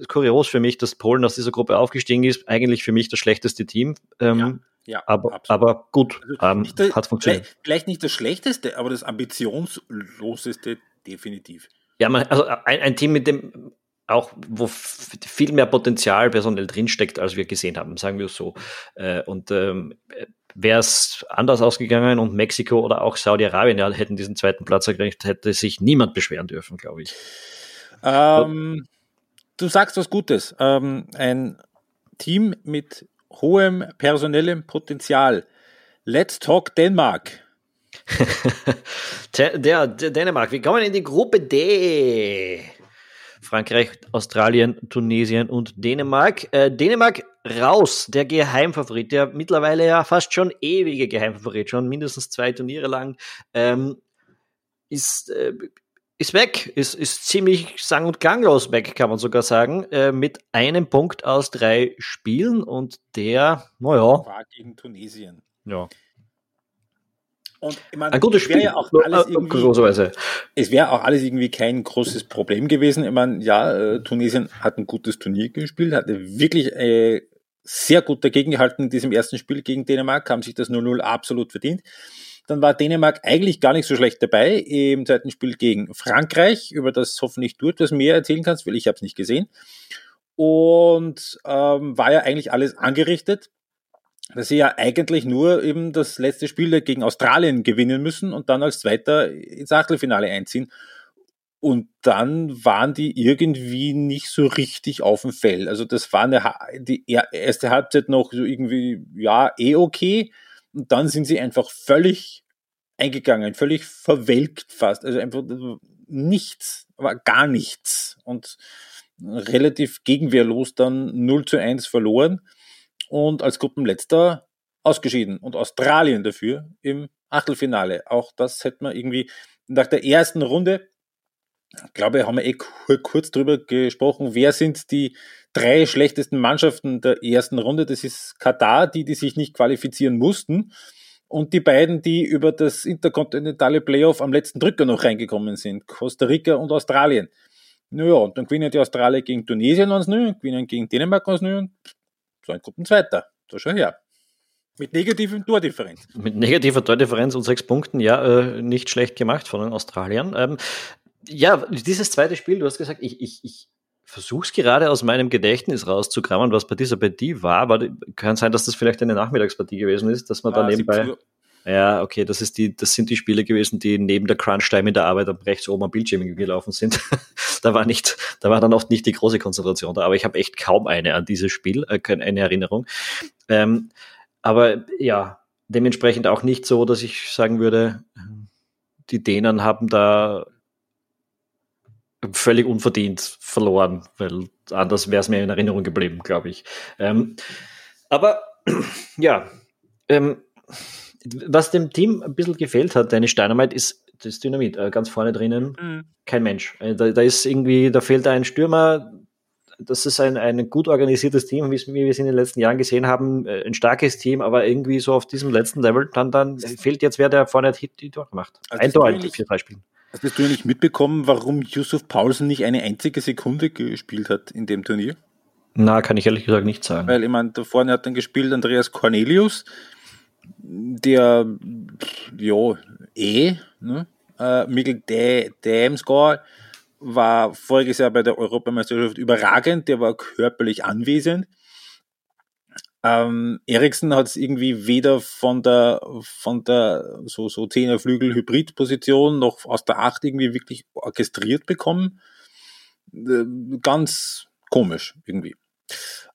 kurios für mich, dass Polen aus dieser Gruppe aufgestiegen ist. Eigentlich für mich das schlechteste Team. Ähm, ja. Ja, aber, aber gut, also ähm, der, hat funktioniert. Vielleicht, vielleicht nicht das schlechteste, aber das ambitionsloseste definitiv. Ja, man, also ein, ein Team mit dem auch, wo viel mehr Potenzial personell drinsteckt, als wir gesehen haben, sagen wir es so. Äh, und ähm, wäre es anders ausgegangen und Mexiko oder auch Saudi-Arabien ja, hätten diesen zweiten Platz erreicht, hätte sich niemand beschweren dürfen, glaube ich. Ähm, du sagst was Gutes. Ähm, ein Team mit hohem personellem Potenzial. Let's talk Denmark. [LAUGHS] der, der, Dänemark, wir kommen in die Gruppe D. Frankreich, Australien, Tunesien und Dänemark. Äh, Dänemark raus, der Geheimfavorit, der mittlerweile ja fast schon ewige Geheimfavorit, schon mindestens zwei Turniere lang, ähm, ist, äh, ist weg, ist, ist ziemlich sang- und klanglos weg, kann man sogar sagen, äh, mit einem Punkt aus drei Spielen und der, naja. War gegen Tunesien. Ja. Und ich meine, ein gutes Spiel. Ja auch alles irgendwie, es wäre auch alles irgendwie kein großes Problem gewesen. Ich meine, ja, äh, Tunesien hat ein gutes Turnier gespielt, hatte wirklich äh, sehr gut dagegen gehalten in diesem ersten Spiel gegen Dänemark, haben sich das 0-0 absolut verdient. Dann war Dänemark eigentlich gar nicht so schlecht dabei im zweiten Spiel gegen Frankreich, über das hoffentlich du etwas mehr erzählen kannst, weil ich habe es nicht gesehen. Und ähm, war ja eigentlich alles angerichtet dass sie ja eigentlich nur eben das letzte Spiel gegen Australien gewinnen müssen und dann als Zweiter ins Achtelfinale einziehen. Und dann waren die irgendwie nicht so richtig auf dem Fell. Also das war eine, die erste Halbzeit noch so irgendwie, ja, eh okay. Und dann sind sie einfach völlig eingegangen, völlig verwelkt fast. Also einfach nichts, aber gar nichts. Und relativ gegenwehrlos dann 0 zu 1 verloren und als Gruppenletzter ausgeschieden und Australien dafür im Achtelfinale. Auch das hätte man irgendwie nach der ersten Runde, ich glaube, haben wir eh kurz drüber gesprochen, wer sind die drei schlechtesten Mannschaften der ersten Runde. Das ist Katar, die, die sich nicht qualifizieren mussten. Und die beiden, die über das interkontinentale Playoff am letzten Drücker noch reingekommen sind, Costa Rica und Australien. Naja, und dann gewinnen die Australier gegen Tunesien 1-0, gewinnen gegen Dänemark 1-0 so ein Gruppenzweiter. So schon her. Mit negativen Tordifferenz. Mit negativer Tordifferenz und sechs Punkten, ja, äh, nicht schlecht gemacht von den Australiern. Ähm, ja, dieses zweite Spiel, du hast gesagt, ich, ich, ich versuche es gerade aus meinem Gedächtnis rauszukramen, was bei dieser Partie war, aber kann sein, dass das vielleicht eine Nachmittagspartie gewesen ist, dass man ah, da nebenbei. Ja, okay, das ist die, das sind die Spiele gewesen, die neben der Crunch-Time in der Arbeit am rechts oben am Bildschirm gelaufen sind. [LAUGHS] da war nicht, da war dann oft nicht die große Konzentration da, aber ich habe echt kaum eine an dieses Spiel, äh, eine Erinnerung. Ähm, aber ja, dementsprechend auch nicht so, dass ich sagen würde, die Dänen haben da völlig unverdient verloren, weil anders wäre es mir in Erinnerung geblieben, glaube ich. Ähm, aber [CLEARS THROAT] ja, ähm, was dem Team ein bisschen gefehlt hat, Dennis Steinermeit, ist das Dynamit. Äh, ganz vorne drinnen mhm. kein Mensch. Äh, da, da, ist irgendwie, da fehlt ein Stürmer. Das ist ein, ein gut organisiertes Team, wie wir es in den letzten Jahren gesehen haben. Äh, ein starkes Team, aber irgendwie so auf diesem letzten Level, dann, dann fehlt jetzt wer, der vorne die, die Tor macht. Also ein Tor in vier, drei Spielen. Hast du nicht mitbekommen, warum Yusuf Paulsen nicht eine einzige Sekunde gespielt hat in dem Turnier? Na, kann ich ehrlich gesagt nicht sagen. Weil ich meine, da vorne hat dann gespielt Andreas Cornelius, der, ja, eh, ne? Äh, Mikkel Damsgaard war voriges Jahr bei der Europameisterschaft überragend, der war körperlich anwesend. Ähm, Eriksen hat es irgendwie weder von der von der so so Zehnerflügel Hybrid Position noch aus der Acht irgendwie wirklich orchestriert bekommen. Äh, ganz komisch irgendwie.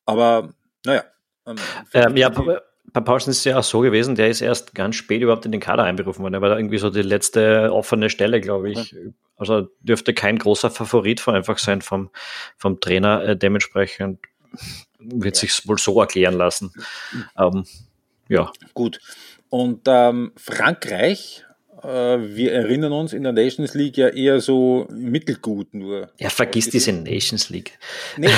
Aber naja. Ähm, ähm, ja, bei Paulsen ist es ja auch so gewesen, der ist erst ganz spät überhaupt in den Kader einberufen worden. Er war da irgendwie so die letzte offene Stelle, glaube ich. Also dürfte kein großer Favorit einfach sein vom, vom Trainer. Äh, dementsprechend wird ja. sich wohl so erklären lassen. Ähm, ja. Gut. Und ähm, Frankreich, äh, wir erinnern uns in der Nations League ja eher so mittelgut nur. Ja, vergiss diese Nations League. Nee,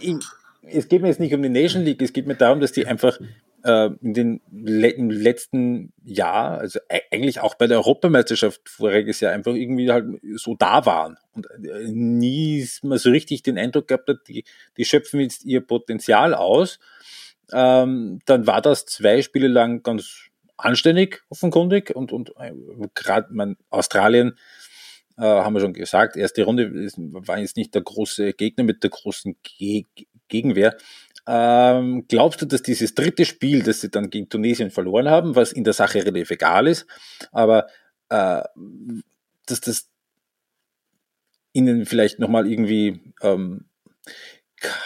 in, es geht mir jetzt nicht um die Nation League, es geht mir darum, dass die einfach in den le im letzten Jahr, also eigentlich auch bei der Europameisterschaft voriges Jahr einfach irgendwie halt so da waren und äh, nie mal so richtig den Eindruck gehabt hat, die, die schöpfen jetzt ihr Potenzial aus. Ähm, dann war das zwei Spiele lang ganz anständig, offenkundig und, und äh, gerade man Australien äh, haben wir schon gesagt, erste Runde war jetzt nicht der große Gegner mit der großen Ge Gegenwehr. Ähm, glaubst du, dass dieses dritte Spiel, das sie dann gegen Tunesien verloren haben, was in der Sache relativ egal ist, aber äh, dass das ihnen vielleicht nochmal irgendwie ähm,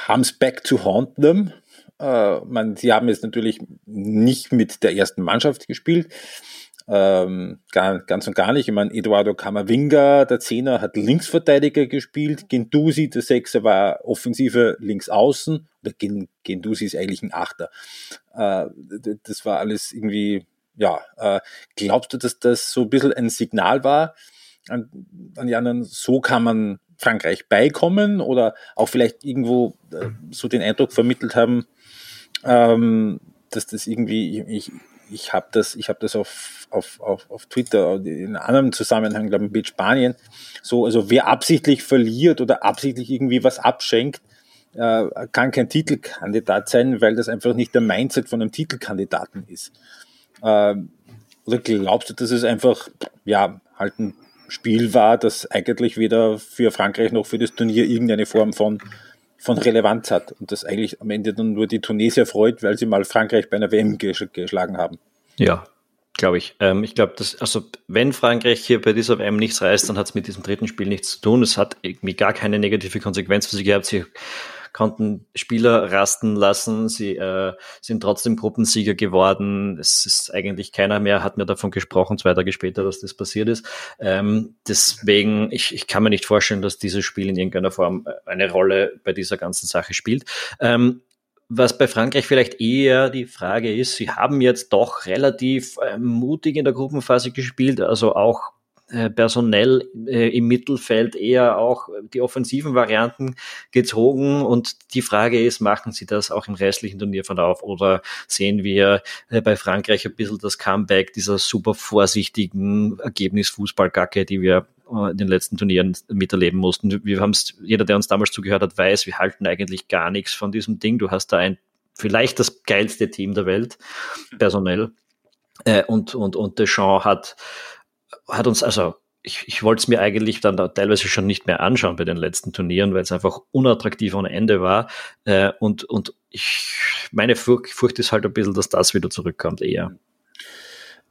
comes back to haunt them? Äh, man, sie haben jetzt natürlich nicht mit der ersten Mannschaft gespielt, ähm, gar, ganz und gar nicht. Ich meine, Eduardo Camavinga, der Zehner, hat Linksverteidiger gespielt. Gendusi, der Sechser, war offensiver Linksaußen. Oder Gendusi ist eigentlich ein Achter. Äh, das war alles irgendwie, ja. Äh, glaubst du, dass das so ein bisschen ein Signal war an, an die anderen? So kann man Frankreich beikommen oder auch vielleicht irgendwo äh, so den Eindruck vermittelt haben, ähm, dass das irgendwie, ich, ich habe das, ich habe das auf, auf, auf, auf Twitter in einem anderen Zusammenhang, glaube ich, mit Spanien, so, also wer absichtlich verliert oder absichtlich irgendwie was abschenkt, äh, kann kein Titelkandidat sein, weil das einfach nicht der Mindset von einem Titelkandidaten ist. Äh, oder glaubst du, dass es einfach, ja, halt ein Spiel war, das eigentlich weder für Frankreich noch für das Turnier irgendeine Form von von Relevanz hat und das eigentlich am Ende dann nur die Tunesier freut, weil sie mal Frankreich bei einer WM geschlagen haben. Ja, glaube ich. Ähm, ich glaube, dass, also wenn Frankreich hier bei dieser WM nichts reißt, dann hat es mit diesem dritten Spiel nichts zu tun. Es hat irgendwie gar keine negative Konsequenz für sie gehabt. Sie konnten Spieler rasten lassen. Sie äh, sind trotzdem Gruppensieger geworden. Es ist eigentlich keiner mehr, hat mir davon gesprochen, zwei Tage später, dass das passiert ist. Ähm, deswegen, ich, ich kann mir nicht vorstellen, dass dieses Spiel in irgendeiner Form äh, eine Rolle bei dieser ganzen Sache spielt. Ähm, was bei Frankreich vielleicht eher die Frage ist, sie haben jetzt doch relativ äh, mutig in der Gruppenphase gespielt, also auch äh, personell äh, im Mittelfeld eher auch die offensiven Varianten gezogen. Und die Frage ist, machen sie das auch im restlichen Turnierverlauf oder sehen wir äh, bei Frankreich ein bisschen das Comeback dieser super vorsichtigen Ergebnisfußballgacke, die wir in den letzten Turnieren miterleben mussten. Wir haben es, jeder, der uns damals zugehört hat, weiß, wir halten eigentlich gar nichts von diesem Ding. Du hast da ein vielleicht das geilste Team der Welt, personell. Äh, und, und, und Deschamps hat hat uns also ich, ich wollte es mir eigentlich dann da teilweise schon nicht mehr anschauen bei den letzten Turnieren, weil es einfach unattraktiv ohne Ende war. Äh, und und ich, meine Furcht, Furcht ist halt ein bisschen, dass das wieder zurückkommt eher.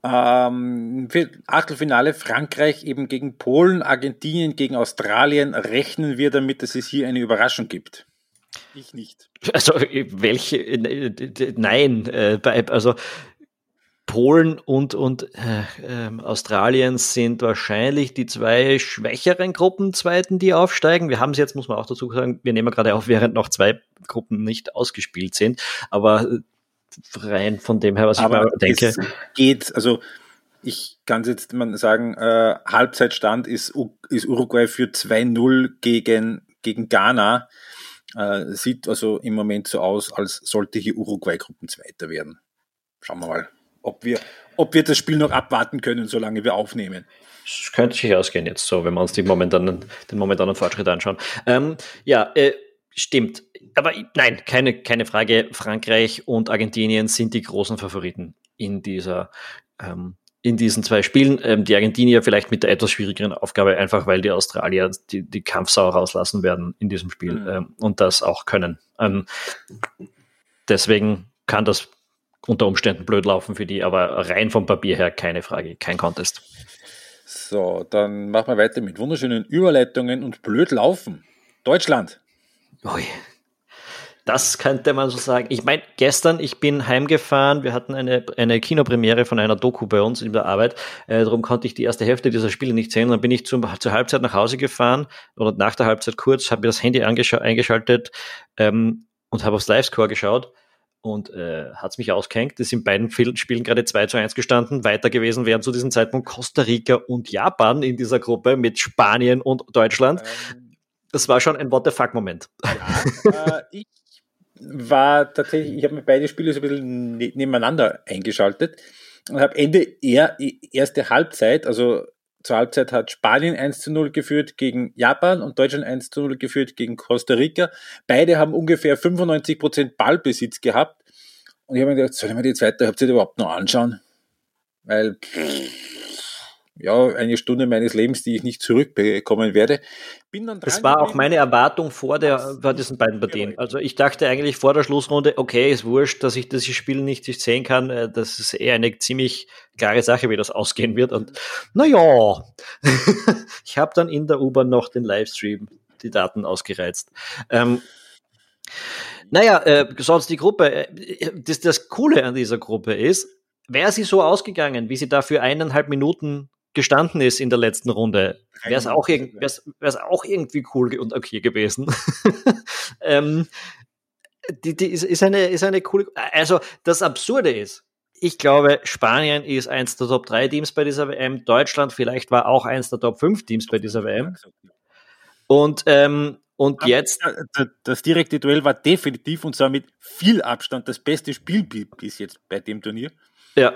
Ähm, Achtelfinale Frankreich eben gegen Polen, Argentinien gegen Australien. Rechnen wir damit, dass es hier eine Überraschung gibt? Ich nicht. Also welche? Äh, nein, äh, also Polen und, und äh, äh, Australien sind wahrscheinlich die zwei schwächeren Gruppenzweiten, die aufsteigen. Wir haben es jetzt, muss man auch dazu sagen, wir nehmen gerade auf, während noch zwei Gruppen nicht ausgespielt sind. Aber äh, rein von dem her, was Aber ich denke. geht, also ich kann jetzt mal sagen, äh, Halbzeitstand ist, ist Uruguay für 2-0 gegen, gegen Ghana. Äh, sieht also im Moment so aus, als sollte hier Uruguay Gruppenzweiter werden. Schauen wir mal, ob wir, ob wir das Spiel noch abwarten können, solange wir aufnehmen. Das könnte sich ausgehen jetzt so, wenn wir uns die momentanen, den momentanen Fortschritt anschauen. Ähm, ja, äh, stimmt. Aber nein, keine, keine Frage. Frankreich und Argentinien sind die großen Favoriten in dieser, ähm, in diesen zwei Spielen. Ähm, die Argentinier vielleicht mit der etwas schwierigeren Aufgabe, einfach weil die Australier die, die Kampfsau rauslassen werden in diesem Spiel mhm. ähm, und das auch können. Ähm, deswegen kann das unter Umständen blöd laufen für die, aber rein vom Papier her keine Frage, kein Contest. So, dann machen wir weiter mit wunderschönen Überleitungen und blöd laufen. Deutschland. Ui. Das könnte man so sagen. Ich meine, gestern, ich bin heimgefahren, wir hatten eine, eine Kinopremiere von einer Doku bei uns in der Arbeit, äh, darum konnte ich die erste Hälfte dieser Spiele nicht sehen. Dann bin ich zum, zur Halbzeit nach Hause gefahren oder nach der Halbzeit kurz, habe mir das Handy eingeschaltet ähm, und habe aufs Livescore geschaut und äh, hat es mich ausgehängt. Es sind beiden Spielen gerade 2 zu 1 gestanden. Weiter gewesen wären zu diesem Zeitpunkt Costa Rica und Japan in dieser Gruppe mit Spanien und Deutschland. Ähm, das war schon ein What the fuck-Moment. Ja, äh, [LAUGHS] ich war tatsächlich, ich habe mir beide Spiele so ein bisschen ne-, nebeneinander eingeschaltet und habe Ende eher erste Halbzeit, also zur Halbzeit hat Spanien 1 zu 0 geführt gegen Japan und Deutschland 1 zu 0 geführt gegen Costa Rica. Beide haben ungefähr 95 Prozent Ballbesitz gehabt. Und ich habe mir gedacht, soll ich mir die zweite Halbzeit überhaupt noch anschauen? Weil ja, eine Stunde meines Lebens, die ich nicht zurückbekommen werde. Bin dann das war auch meine Erwartung vor, der, vor diesen beiden Partien. Also ich dachte eigentlich vor der Schlussrunde, okay, ist wurscht, dass ich das Spiel nicht sehen kann. Äh, das ist eher eine ziemlich klare Sache, wie das ausgehen wird. Und naja, [LAUGHS] ich habe dann in der U-Bahn noch den Livestream, die Daten ausgereizt. Ähm, naja, äh, sonst die Gruppe, äh, das, das Coole an dieser Gruppe ist, wäre sie so ausgegangen, wie sie da für eineinhalb Minuten gestanden ist in der letzten Runde, wäre es auch, auch, irgendwie cool und okay gewesen. [LAUGHS] ähm, die, die ist, ist, eine, ist eine coole. Also, das Absurde ist, ich glaube, Spanien ist eins der Top 3 Teams bei dieser WM. Deutschland vielleicht war auch eins der Top 5 Teams bei dieser WM. Und, ähm, und jetzt. Das direkte Duell war definitiv und zwar mit viel Abstand das beste Spiel bis jetzt bei dem Turnier. Ja,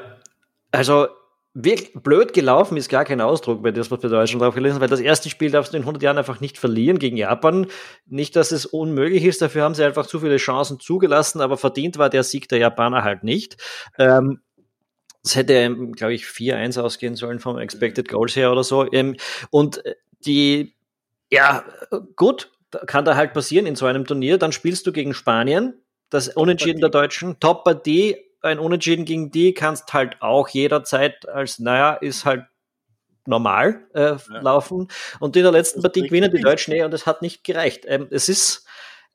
also wirklich blöd gelaufen ist gar kein Ausdruck bei das, was wir Deutschland drauf gelesen haben, weil das erste Spiel darfst du in 100 Jahren einfach nicht verlieren gegen Japan. Nicht, dass es unmöglich ist, dafür haben sie einfach zu viele Chancen zugelassen, aber verdient war der Sieg der Japaner halt nicht. Ähm, es hätte, glaube ich, 4-1 ausgehen sollen vom Expected Goals her oder so. Ähm, und die, ja, gut, kann da halt passieren in so einem Turnier. Dann spielst du gegen Spanien, das Unentschieden der Deutschen, Top-Partie, ein Unentschieden gegen die kannst halt auch jederzeit als, naja, ist halt normal äh, ja. laufen. Und in der letzten Partie gewinnen die Deutschen eh und es hat nicht gereicht. Ähm, es ist,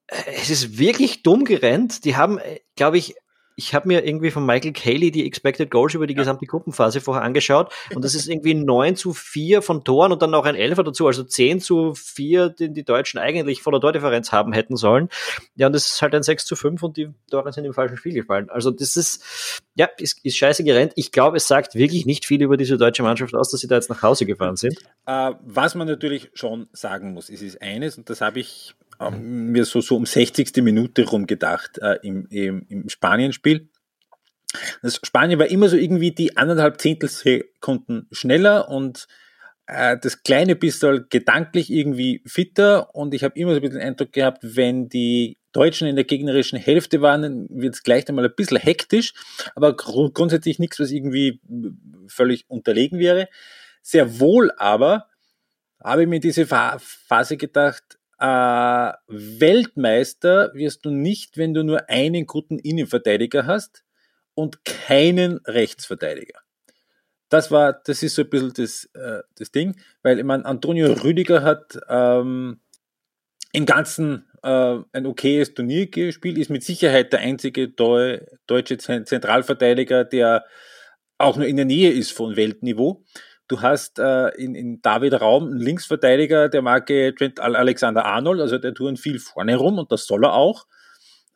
äh, es ist wirklich dumm gerannt. Die haben, äh, glaube ich, ich habe mir irgendwie von Michael Cayley die Expected Goals über die ja. gesamte Gruppenphase vorher angeschaut [LAUGHS] und das ist irgendwie 9 zu 4 von Toren und dann noch ein Elfer dazu, also 10 zu 4, den die Deutschen eigentlich vor der Tordifferenz haben hätten sollen. Ja, und das ist halt ein 6 zu 5 und die Tore sind im falschen Spiel gefallen. Also das ist, ja, ist, ist scheiße gerannt. Ich glaube, es sagt wirklich nicht viel über diese deutsche Mannschaft aus, dass sie da jetzt nach Hause gefahren sind. Äh, was man natürlich schon sagen muss, ist, ist eines, und das habe ich ähm, mir so, so um 60. Minute rum gedacht äh, im, im, im Spanien-Spiel. Das Spanien war immer so irgendwie die anderthalb Zehntelsekunden schneller und äh, das kleine bisschen gedanklich irgendwie fitter und ich habe immer so ein bisschen den Eindruck gehabt, wenn die Deutschen in der gegnerischen Hälfte waren, wird es gleich einmal ein bisschen hektisch, aber gr grundsätzlich nichts, was irgendwie völlig unterlegen wäre. Sehr wohl aber habe ich mir diese Phase gedacht, äh, Weltmeister wirst du nicht, wenn du nur einen guten Innenverteidiger hast und keinen Rechtsverteidiger. Das war, das ist so ein bisschen das, äh, das Ding, weil ich meine, Antonio Rüdiger hat ähm, im Ganzen äh, ein okayes Turnier gespielt, ist mit Sicherheit der einzige Deu deutsche Zentralverteidiger, der auch nur in der Nähe ist von Weltniveau. Du hast äh, in, in David Raum einen Linksverteidiger der Marke Trent Alexander Arnold, also der tun viel vorne rum und das soll er auch.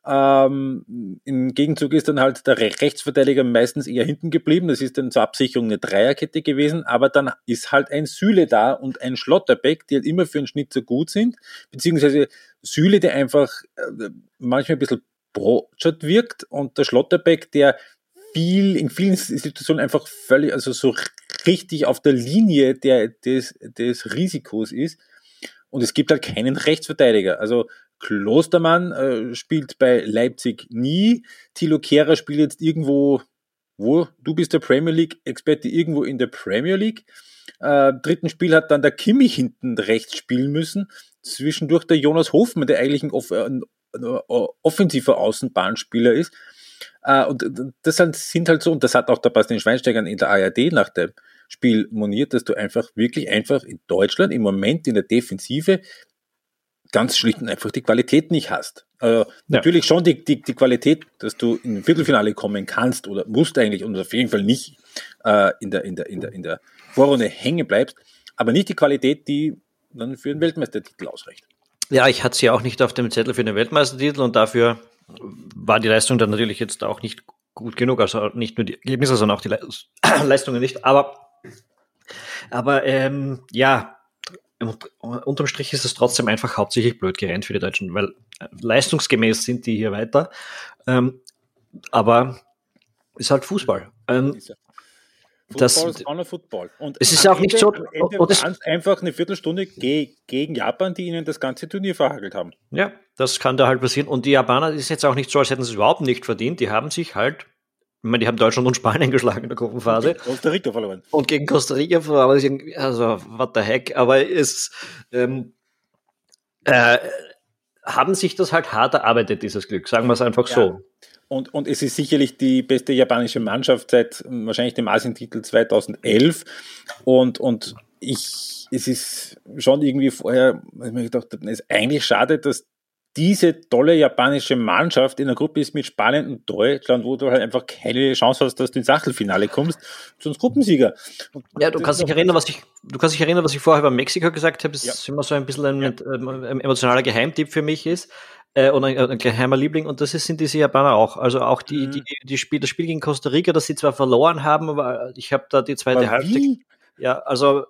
Ähm, Im Gegenzug ist dann halt der Rechtsverteidiger meistens eher hinten geblieben. Das ist dann zur Absicherung eine Dreierkette gewesen. Aber dann ist halt ein Süle da und ein Schlotterbeck, die halt immer für einen Schnitt so gut sind. Beziehungsweise Süle, der einfach äh, manchmal ein bisschen brotschert wirkt und der Schlotterbeck, der viel, in vielen Situationen einfach völlig, also so richtig auf der Linie der, des, des Risikos ist. Und es gibt halt keinen Rechtsverteidiger. Also Klostermann äh, spielt bei Leipzig nie. Thilo Kehrer spielt jetzt irgendwo, wo? Du bist der Premier League-Experte, irgendwo in der Premier League. Äh, dritten Spiel hat dann der Kimmich hinten rechts spielen müssen. Zwischendurch der Jonas Hofmann, der eigentlich ein, off ein offensiver Außenbahnspieler ist. Äh, und das sind halt so, und das hat auch der Bastian Schweinsteiger in der ARD nach dem Spiel moniert, dass du einfach wirklich einfach in Deutschland im Moment in der Defensive ganz schlicht und einfach die Qualität nicht hast. Also ja. natürlich schon die, die, die Qualität, dass du in ein Viertelfinale kommen kannst oder musst eigentlich und auf jeden Fall nicht äh, in, der, in, der, in, der, in der Vorrunde hängen bleibst, aber nicht die Qualität, die dann für den Weltmeistertitel ausreicht. Ja, ich hatte sie auch nicht auf dem Zettel für den Weltmeistertitel und dafür war die Leistung dann natürlich jetzt auch nicht gut genug. Also nicht nur die Ergebnisse, sondern auch die [CLEARS THROAT] Leistungen nicht. Aber, aber ähm, ja, unterm Strich ist es trotzdem einfach hauptsächlich blöd gerannt für die Deutschen, weil leistungsgemäß sind die hier weiter. Ähm, aber ist halt Fußball. Ähm, Football ist auch noch Football. Und es ist auch nicht so. Und es einfach eine Viertelstunde ge gegen Japan, die ihnen das ganze Turnier verhagelt haben. Ja, das kann da halt passieren. Und die Japaner ist jetzt auch nicht so, als hätten sie es überhaupt nicht verdient. Die haben sich halt ich meine, die haben Deutschland und Spanien [LAUGHS] geschlagen in der Gruppenphase. Und Costa Rica verloren. Und gegen Costa Rica verloren. Also, what the heck. Aber es ähm, äh, haben sich das halt hart erarbeitet, dieses Glück. Sagen wir es einfach ja. so. Und, und es ist sicherlich die beste japanische Mannschaft seit wahrscheinlich dem Asientitel 2011. Und, und ich, es ist schon irgendwie vorher, ich mir gedacht, es ist eigentlich schade, dass diese tolle japanische Mannschaft in der Gruppe ist mit Spanien und Deutschland, wo du halt einfach keine Chance hast, dass du ins Achtelfinale kommst, sonst Gruppensieger. Und ja, du kannst dich erinnern, was ich, du kannst dich erinnern, was ich vorher über Mexiko gesagt habe, das ja. ist immer so ein bisschen ein, ja. ein emotionaler Geheimtipp für mich ist. Äh, oder ein, ein, geheimer Liebling und das sind diese Japaner auch. Also auch die, mhm. die, die Spiel, das Spiel gegen Costa Rica, das sie zwar verloren haben, aber ich habe da die zweite Halbzeit. Ja, also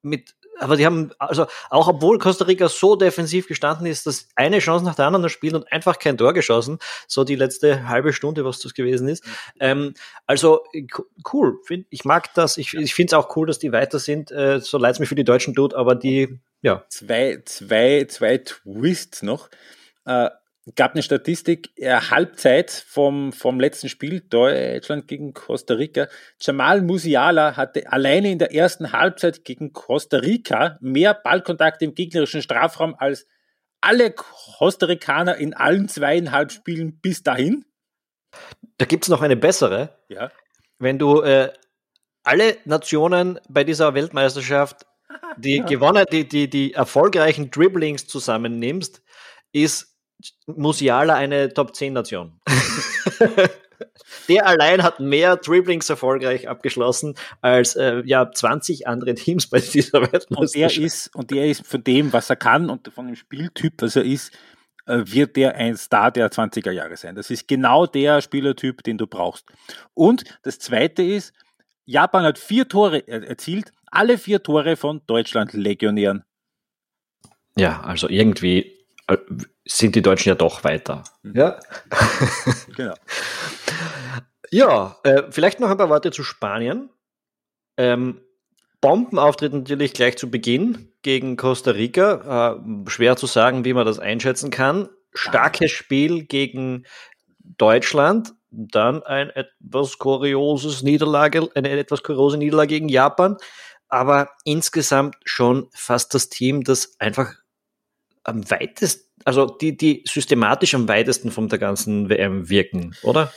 mit aber die haben, also auch obwohl Costa Rica so defensiv gestanden ist, dass eine Chance nach der anderen spielt und einfach kein Tor geschossen, so die letzte halbe Stunde, was das gewesen ist. Ähm, also cool, ich mag das, ich, ich finde es auch cool, dass die weiter sind, äh, so leid es mir für die Deutschen tut, aber die, ja. Zwei, zwei, zwei Twists noch. Äh, gab eine Statistik, äh, Halbzeit vom, vom letzten Spiel, Deutschland gegen Costa Rica. Jamal Musiala hatte alleine in der ersten Halbzeit gegen Costa Rica mehr Ballkontakte im gegnerischen Strafraum als alle Costa Ricaner in allen zweieinhalb Spielen bis dahin. Da gibt es noch eine bessere. Ja. Wenn du äh, alle Nationen bei dieser Weltmeisterschaft, die ja. [LAUGHS] gewonnen, die, die, die erfolgreichen Dribblings zusammennimmst, ist Musiala eine Top 10 Nation. der allein hat mehr Dribblings erfolgreich abgeschlossen als äh, ja 20 andere Teams bei dieser Weltmeisterschaft. Und der ist und der ist von dem, was er kann und von dem Spieltyp, was er ist, äh, wird der ein Star der 20er Jahre sein. Das ist genau der Spielertyp, den du brauchst. Und das zweite ist, Japan hat vier Tore erzielt, alle vier Tore von Deutschland Legionären. Ja, also irgendwie sind die Deutschen ja doch weiter. Ja, [LAUGHS] genau. ja, äh, vielleicht noch ein paar Worte zu Spanien. Ähm, Bombenauftritt natürlich gleich zu Beginn gegen Costa Rica. Äh, schwer zu sagen, wie man das einschätzen kann. Starkes Spiel gegen Deutschland, dann ein etwas kurioses Niederlage, eine etwas kuriose Niederlage gegen Japan, aber insgesamt schon fast das Team, das einfach am weitesten, also die, die systematisch am weitesten von der ganzen WM wirken, oder?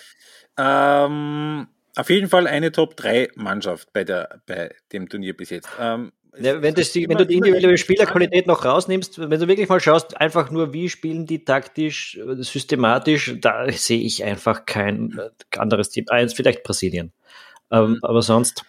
Ähm, auf jeden Fall eine Top-3-Mannschaft bei, bei dem Turnier bis jetzt. Ähm, ja, wenn, das die, wenn du die individuelle Spielerqualität noch rausnimmst, wenn du wirklich mal schaust, einfach nur, wie spielen die taktisch, äh, systematisch, da sehe ich einfach kein äh, anderes Team. Eins, vielleicht Brasilien. Ähm, mhm. Aber sonst.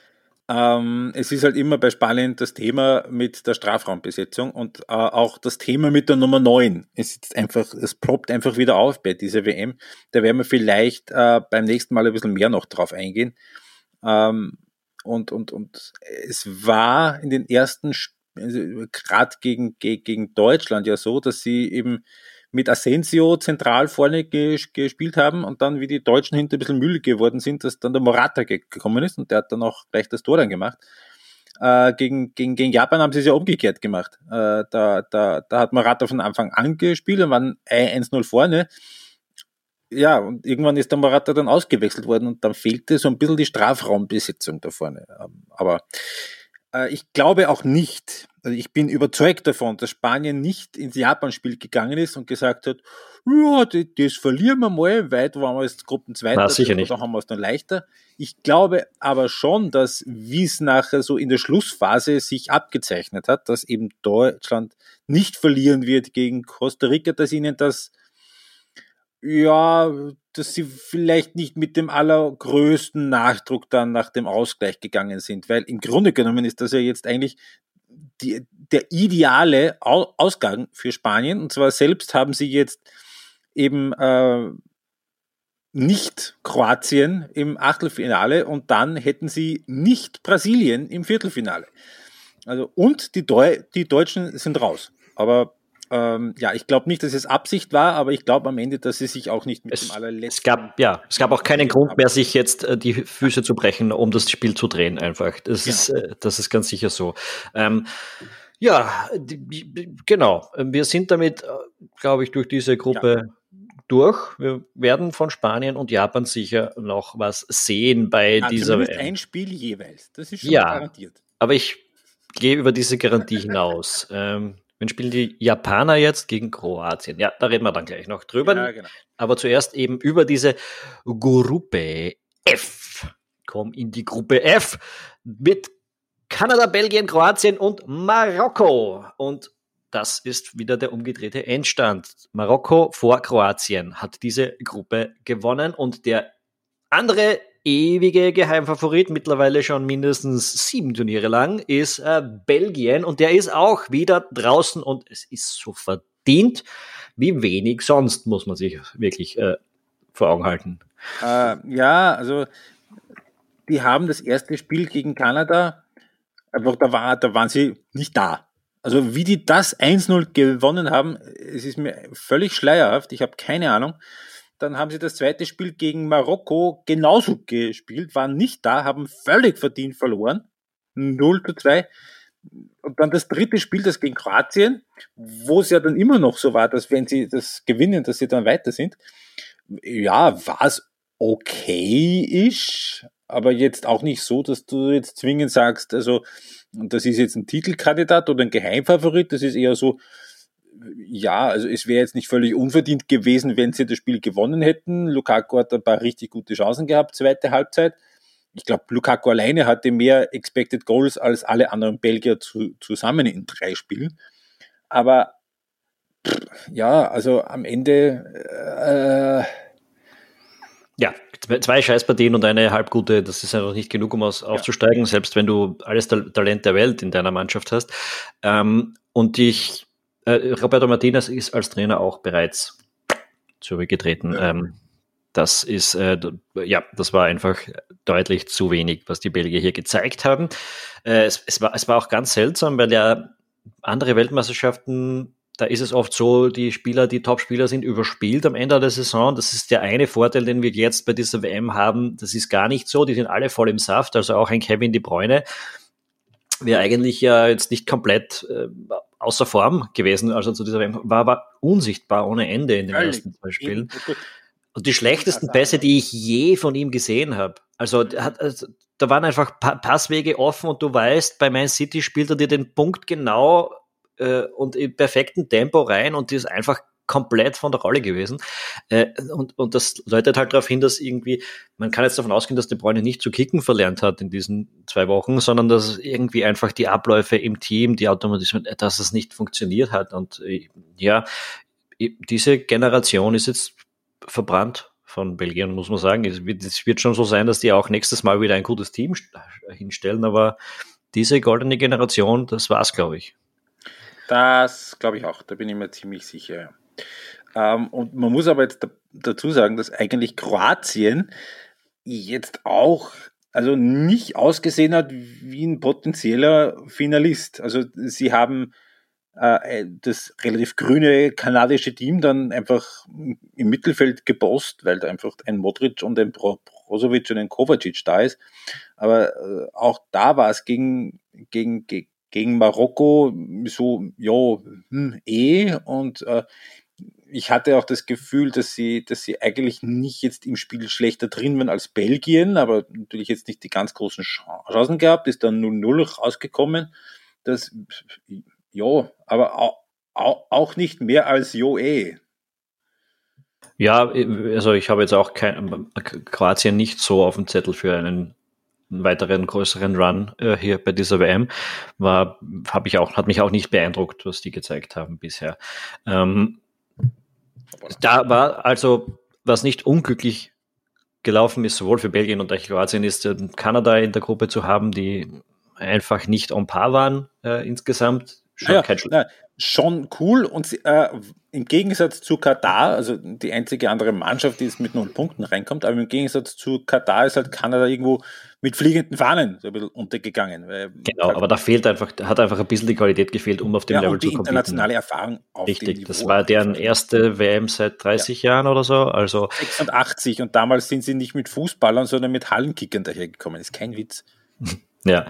Ähm, es ist halt immer bei Spanien das Thema mit der Strafraumbesetzung und äh, auch das Thema mit der Nummer 9. Es ist einfach, es ploppt einfach wieder auf bei dieser WM. Da werden wir vielleicht äh, beim nächsten Mal ein bisschen mehr noch drauf eingehen. Ähm, und, und, und es war in den ersten, also gerade gegen, gegen Deutschland ja so, dass sie eben mit Asensio zentral vorne gespielt haben und dann, wie die Deutschen hinter ein bisschen müde geworden sind, dass dann der Morata gekommen ist und der hat dann auch gleich das Tor dann gemacht. Äh, gegen, gegen, gegen Japan haben sie es ja umgekehrt gemacht. Äh, da, da, da hat Morata von Anfang an gespielt und waren 1-0 vorne. Ja, und irgendwann ist der Morata dann ausgewechselt worden und dann fehlte so ein bisschen die Strafraumbesetzung da vorne. Ähm, aber äh, ich glaube auch nicht, also ich bin überzeugt davon, dass Spanien nicht ins Japan-Spiel gegangen ist und gesagt hat, ja, das, verlieren wir mal, weit waren wir jetzt Gruppenzweiter, nicht. da haben wir es dann leichter. Ich glaube aber schon, dass wie es nachher so in der Schlussphase sich abgezeichnet hat, dass eben Deutschland nicht verlieren wird gegen Costa Rica, dass ihnen das ja, dass sie vielleicht nicht mit dem allergrößten Nachdruck dann nach dem Ausgleich gegangen sind, weil im Grunde genommen ist das ja jetzt eigentlich die, der ideale Ausgang für Spanien. Und zwar selbst haben sie jetzt eben äh, nicht Kroatien im Achtelfinale und dann hätten sie nicht Brasilien im Viertelfinale. Also und die, Deu die Deutschen sind raus. Aber ähm, ja, ich glaube nicht, dass es Absicht war, aber ich glaube am Ende, dass sie sich auch nicht mit es, dem allerletzten. Es gab, ja, es gab auch keinen Grund mehr, sich jetzt äh, die Füße zu brechen, um das Spiel zu drehen, einfach. Das, genau. ist, äh, das ist ganz sicher so. Ähm, ja, die, genau. Wir sind damit, äh, glaube ich, durch diese Gruppe ja. durch. Wir werden von Spanien und Japan sicher noch was sehen bei ja, dieser WM. ein Spiel jeweils. Das ist schon ja, garantiert. Aber ich gehe über diese Garantie hinaus. ähm, Wen spielen die Japaner jetzt gegen Kroatien? Ja, da reden wir dann gleich noch drüber. Ja, genau. Aber zuerst eben über diese Gruppe F. Komm in die Gruppe F mit Kanada, Belgien, Kroatien und Marokko. Und das ist wieder der umgedrehte Endstand. Marokko vor Kroatien hat diese Gruppe gewonnen und der andere ewige Geheimfavorit, mittlerweile schon mindestens sieben Turniere lang, ist äh, Belgien und der ist auch wieder draußen und es ist so verdient wie wenig sonst, muss man sich wirklich äh, vor Augen halten. Äh, ja, also die haben das erste Spiel gegen Kanada, einfach da, war, da waren sie nicht da. Also wie die das 1-0 gewonnen haben, es ist mir völlig schleierhaft, ich habe keine Ahnung. Dann haben sie das zweite Spiel gegen Marokko genauso gespielt, waren nicht da, haben völlig verdient verloren. 0 zu 2. Und dann das dritte Spiel, das gegen Kroatien, wo es ja dann immer noch so war, dass wenn sie das gewinnen, dass sie dann weiter sind. Ja, war es okay ist, aber jetzt auch nicht so, dass du jetzt zwingend sagst, also, das ist jetzt ein Titelkandidat oder ein Geheimfavorit, das ist eher so, ja, also es wäre jetzt nicht völlig unverdient gewesen, wenn sie das Spiel gewonnen hätten. Lukaku hat ein paar richtig gute Chancen gehabt, zweite Halbzeit. Ich glaube, Lukaku alleine hatte mehr Expected Goals als alle anderen Belgier zu, zusammen in drei Spielen. Aber ja, also am Ende. Äh, ja, zwei Scheißpartien und eine halbgute, das ist einfach nicht genug, um aus, aufzusteigen, selbst wenn du alles Talent der Welt in deiner Mannschaft hast. Ähm, und ich äh, Roberto Martinez ist als Trainer auch bereits zurückgetreten. Ja. Ähm, das ist, äh, ja, das war einfach deutlich zu wenig, was die Belgier hier gezeigt haben. Äh, es, es, war, es war auch ganz seltsam, weil ja andere Weltmeisterschaften, da ist es oft so, die Spieler, die Top-Spieler sind überspielt am Ende der Saison. Das ist der eine Vorteil, den wir jetzt bei dieser WM haben. Das ist gar nicht so. Die sind alle voll im Saft. Also auch ein Kevin De Bruyne wäre eigentlich ja jetzt nicht komplett äh, außer Form gewesen, also zu dieser WM, war aber unsichtbar ohne Ende in den Ehrlich? ersten zwei Spielen. Und die schlechtesten Pässe, die ich je von ihm gesehen habe. Also, also da waren einfach pa Passwege offen und du weißt, bei Man City spielt er dir den Punkt genau äh, und im perfekten Tempo rein und die ist einfach komplett von der Rolle gewesen. Äh, und, und das deutet halt darauf hin, dass irgendwie, man kann jetzt davon ausgehen, dass De Bruyne nicht zu kicken verlernt hat in diesen zwei Wochen, sondern dass irgendwie einfach die Abläufe im Team, die Automatismen, dass es nicht funktioniert hat. Und äh, ja, diese Generation ist jetzt verbrannt von Belgien, muss man sagen. Es wird, es wird schon so sein, dass die auch nächstes Mal wieder ein gutes Team hinstellen, aber diese goldene Generation, das war's, glaube ich. Das glaube ich auch, da bin ich mir ziemlich sicher. Ähm, und man muss aber jetzt dazu sagen, dass eigentlich Kroatien jetzt auch also nicht ausgesehen hat wie ein potenzieller Finalist. Also sie haben äh, das relativ grüne kanadische Team dann einfach im Mittelfeld gebost, weil da einfach ein Modric und ein Brozovic und ein Kovacic da ist. Aber äh, auch da war es gegen, gegen, gegen Marokko so, ja, hm, eh und äh, ich hatte auch das Gefühl, dass sie, dass sie eigentlich nicht jetzt im Spiel schlechter drin waren als Belgien, aber natürlich jetzt nicht die ganz großen Chancen gehabt, ist dann 0-0 rausgekommen. Das, ja, aber auch, auch nicht mehr als Jo eh. Ja, also ich habe jetzt auch kein, Kroatien nicht so auf dem Zettel für einen weiteren größeren Run äh, hier bei dieser WM war, habe ich auch, hat mich auch nicht beeindruckt, was die gezeigt haben bisher. Ähm, da war also, was nicht unglücklich gelaufen ist, sowohl für Belgien und Kroatien, ist äh, Kanada in der Gruppe zu haben, die einfach nicht on par waren äh, insgesamt. Schon, ja, ja, schon cool und äh, im Gegensatz zu Katar, also die einzige andere Mannschaft, die jetzt mit null Punkten reinkommt, aber im Gegensatz zu Katar ist halt Kanada irgendwo mit fliegenden Fahnen so ein bisschen untergegangen. genau, halt aber da fehlt einfach, hat einfach ein bisschen die Qualität gefehlt, um auf dem ja, Level und die zu kommen. internationale Erfahrung auf Richtig, das war deren erste WM seit 30 ja. Jahren oder so. Also 86 und damals sind sie nicht mit Fußballern, sondern mit Hallenkickern dahergekommen. Ist kein Witz. [LAUGHS] ja.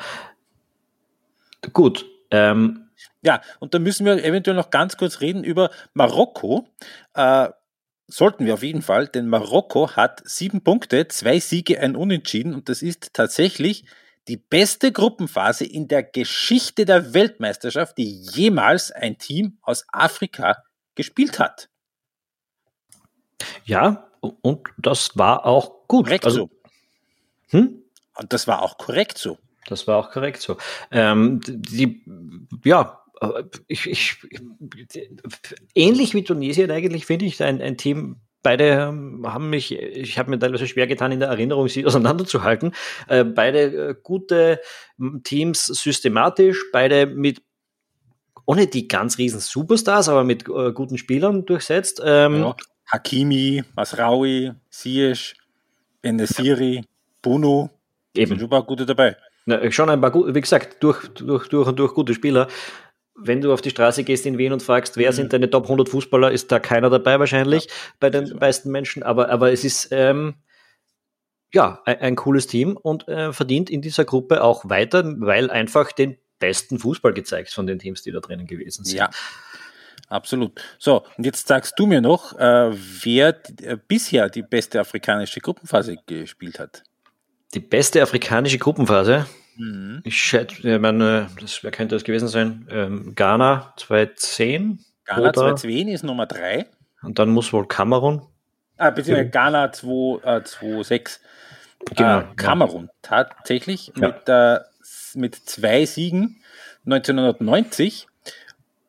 Gut. Ähm, ja, und da müssen wir eventuell noch ganz kurz reden über Marokko. Äh, sollten wir auf jeden Fall, denn Marokko hat sieben Punkte, zwei Siege, ein Unentschieden und das ist tatsächlich die beste Gruppenphase in der Geschichte der Weltmeisterschaft, die jemals ein Team aus Afrika gespielt hat. Ja, und das war auch gut. Korrekt also, so. Hm? Und das war auch korrekt so. Das war auch korrekt so. Ähm, die, ja, ich, ich, ähnlich wie Tunesien eigentlich finde ich ein, ein Team, beide haben mich, ich habe mir teilweise schwer getan, in der Erinnerung sie auseinanderzuhalten. Äh, beide äh, gute Teams systematisch, beide mit ohne die ganz riesen Superstars, aber mit äh, guten Spielern durchsetzt. Ähm, ja. Hakimi, Masraoui, Ziyech, Enesiri, Bruno, eben. sind schon gute dabei. Na, schon ein paar gute, wie gesagt, durch, durch, durch und durch gute Spieler wenn du auf die Straße gehst in Wien und fragst, wer mhm. sind deine Top 100 Fußballer, ist da keiner dabei wahrscheinlich ja, bei den meisten Menschen. Aber, aber es ist ähm, ja ein, ein, cooles Team und äh, verdient in dieser Gruppe auch weiter, weil einfach den besten Fußball gezeigt von den Teams, die da drinnen gewesen sind. Ja. Absolut. So, und jetzt sagst du mir noch, äh, wer äh, bisher die beste afrikanische Gruppenphase gespielt hat. Die beste afrikanische Gruppenphase? Mhm. Ich schätze, ich meine, das, wer könnte das gewesen sein? Ähm, Ghana 2010? Ghana 2010 ist Nummer 3. Und dann muss wohl Kamerun. Ah, beziehungsweise ja. Ghana 2006. Äh, genau, äh, Kamerun, ja. tatsächlich, ja. mit, äh, mit zwei Siegen 1990.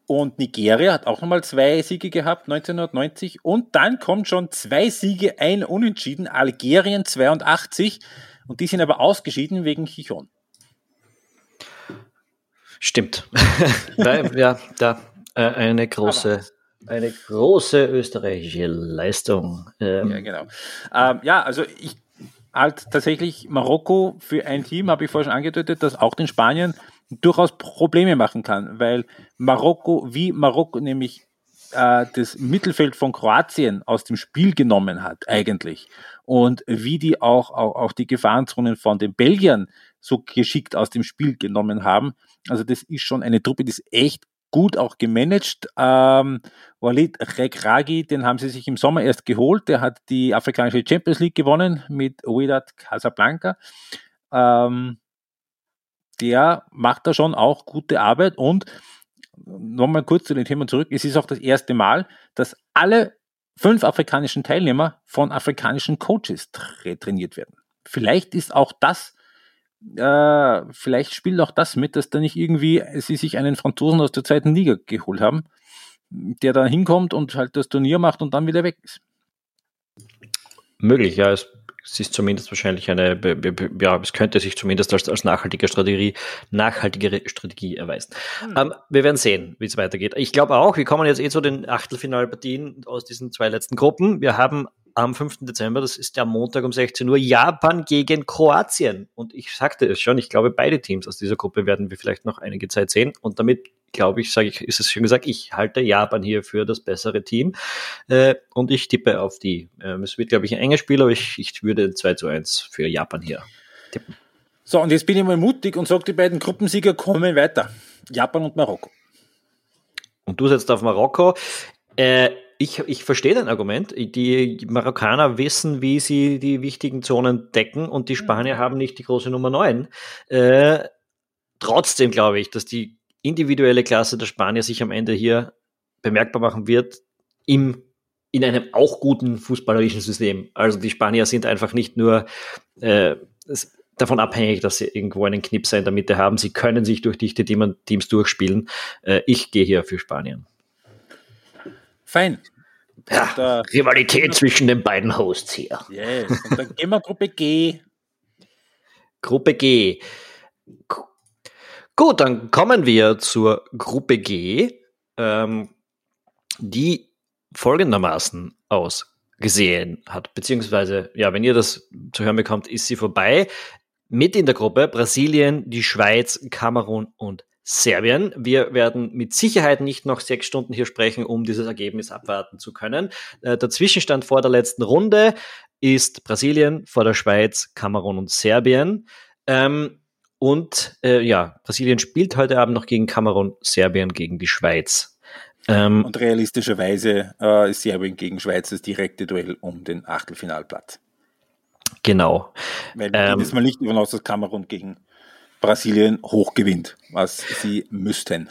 Und Nigeria hat auch nochmal zwei Siege gehabt, 1990. Und dann kommt schon zwei Siege, ein Unentschieden, Algerien 82. Und die sind aber ausgeschieden wegen Chichon. Stimmt. [LAUGHS] ja, da äh, eine große, eine große österreichische Leistung. Ähm, ja, genau. Ähm, ja, also ich halt tatsächlich Marokko für ein Team, habe ich vorhin schon angedeutet, das auch den Spanien durchaus Probleme machen kann, weil Marokko, wie Marokko nämlich äh, das Mittelfeld von Kroatien aus dem Spiel genommen hat, eigentlich, und wie die auch, auch, auch die Gefahrenzonen von den Belgiern so geschickt aus dem Spiel genommen haben. Also das ist schon eine Truppe, die ist echt gut auch gemanagt. Ähm, Walid Regragi, den haben sie sich im Sommer erst geholt. Der hat die afrikanische Champions League gewonnen mit Wydad Casablanca. Ähm, der macht da schon auch gute Arbeit und nochmal kurz zu dem Thema zurück. Es ist auch das erste Mal, dass alle fünf afrikanischen Teilnehmer von afrikanischen Coaches tra trainiert werden. Vielleicht ist auch das äh, vielleicht spielt auch das mit, dass da nicht irgendwie sie sich einen Franzosen aus der zweiten Liga geholt haben, der da hinkommt und halt das Turnier macht und dann wieder weg ist. möglich, ja. Es, es ist zumindest wahrscheinlich eine, ja, es könnte sich zumindest als, als nachhaltige Strategie, nachhaltigere Strategie erweisen. Mhm. Ähm, wir werden sehen, wie es weitergeht. Ich glaube auch, wir kommen jetzt eh zu den Achtelfinalpartien aus diesen zwei letzten Gruppen. Wir haben am 5. Dezember, das ist der Montag um 16 Uhr, Japan gegen Kroatien. Und ich sagte es schon, ich glaube, beide Teams aus dieser Gruppe werden wir vielleicht noch einige Zeit sehen. Und damit, glaube ich, sage ich, ist es schon gesagt, ich halte Japan hier für das bessere Team. Äh, und ich tippe auf die. Ähm, es wird, glaube ich, ein enger Spiel, aber ich, ich würde 2 zu 1 für Japan hier tippen. So, und jetzt bin ich mal mutig und sage, die beiden Gruppensieger kommen weiter. Japan und Marokko. Und du setzt auf Marokko. Äh, ich, ich verstehe dein Argument. Die Marokkaner wissen, wie sie die wichtigen Zonen decken und die Spanier mhm. haben nicht die große Nummer 9. Äh, trotzdem glaube ich, dass die individuelle Klasse der Spanier sich am Ende hier bemerkbar machen wird im, in einem auch guten fußballerischen System. Also die Spanier sind einfach nicht nur äh, davon abhängig, dass sie irgendwo einen Knipser in der Mitte haben. Sie können sich durch dichte Teams durchspielen. Äh, ich gehe hier für Spanien. Fein. Ja, da, Rivalität zwischen den beiden Hosts hier. Yes. Und dann gehen wir Gruppe G. [LAUGHS] Gruppe G. Gut, dann kommen wir zur Gruppe G, ähm, die folgendermaßen ausgesehen hat. Beziehungsweise, ja, wenn ihr das zu hören bekommt, ist sie vorbei. Mit in der Gruppe Brasilien, die Schweiz, Kamerun und Serbien. Wir werden mit Sicherheit nicht noch sechs Stunden hier sprechen, um dieses Ergebnis abwarten zu können. Äh, der Zwischenstand vor der letzten Runde ist Brasilien vor der Schweiz, Kamerun und Serbien. Ähm, und äh, ja, Brasilien spielt heute Abend noch gegen Kamerun, Serbien gegen die Schweiz. Ähm, und realistischerweise äh, ist Serbien gegen Schweiz das direkte Duell um den Achtelfinalplatz. Genau. Weil wir ähm, gehen jetzt mal nicht davon aus, dass Kamerun gegen Brasilien hoch gewinnt, was sie müssten.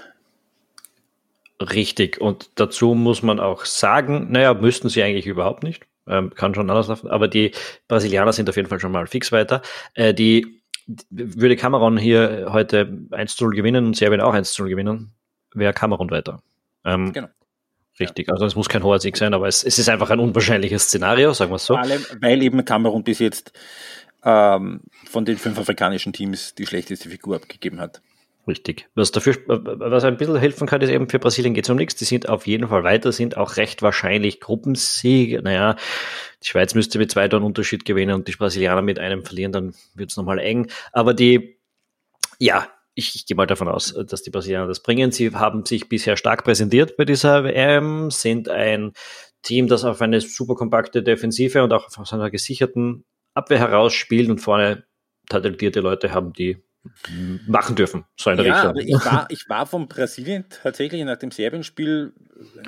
Richtig. Und dazu muss man auch sagen, naja, müssten sie eigentlich überhaupt nicht. Ähm, kann schon anders laufen. Aber die Brasilianer sind auf jeden Fall schon mal fix weiter. Äh, die würde Kamerun hier heute 1 zu 0 gewinnen und Serbien auch 1 zu 0 gewinnen, wäre Kamerun weiter. Ähm, genau. Richtig, ja. also es muss kein hoher Sieg sein, aber es, es ist einfach ein unwahrscheinliches Szenario, sagen wir es so. Vor allem, weil eben Kamerun bis jetzt ähm, von den fünf afrikanischen Teams die schlechteste Figur abgegeben hat. Richtig. Was dafür, was ein bisschen helfen kann, ist eben für Brasilien geht es um nichts. Die sind auf jeden Fall weiter, sind auch recht wahrscheinlich Gruppensieg. Naja, die Schweiz müsste mit zwei Tonnen Unterschied gewinnen und die Brasilianer mit einem verlieren, dann wird es nochmal eng. Aber die, ja, ich, ich gehe mal davon aus, dass die Brasilianer das bringen. Sie haben sich bisher stark präsentiert bei dieser WM, sind ein Team, das auf eine super kompakte Defensive und auch auf einer gesicherten Abwehr herausspielt und vorne talentierte Leute haben, die machen dürfen. So in ja, aber ich war, ich war von Brasilien tatsächlich nach dem Serbien-Spiel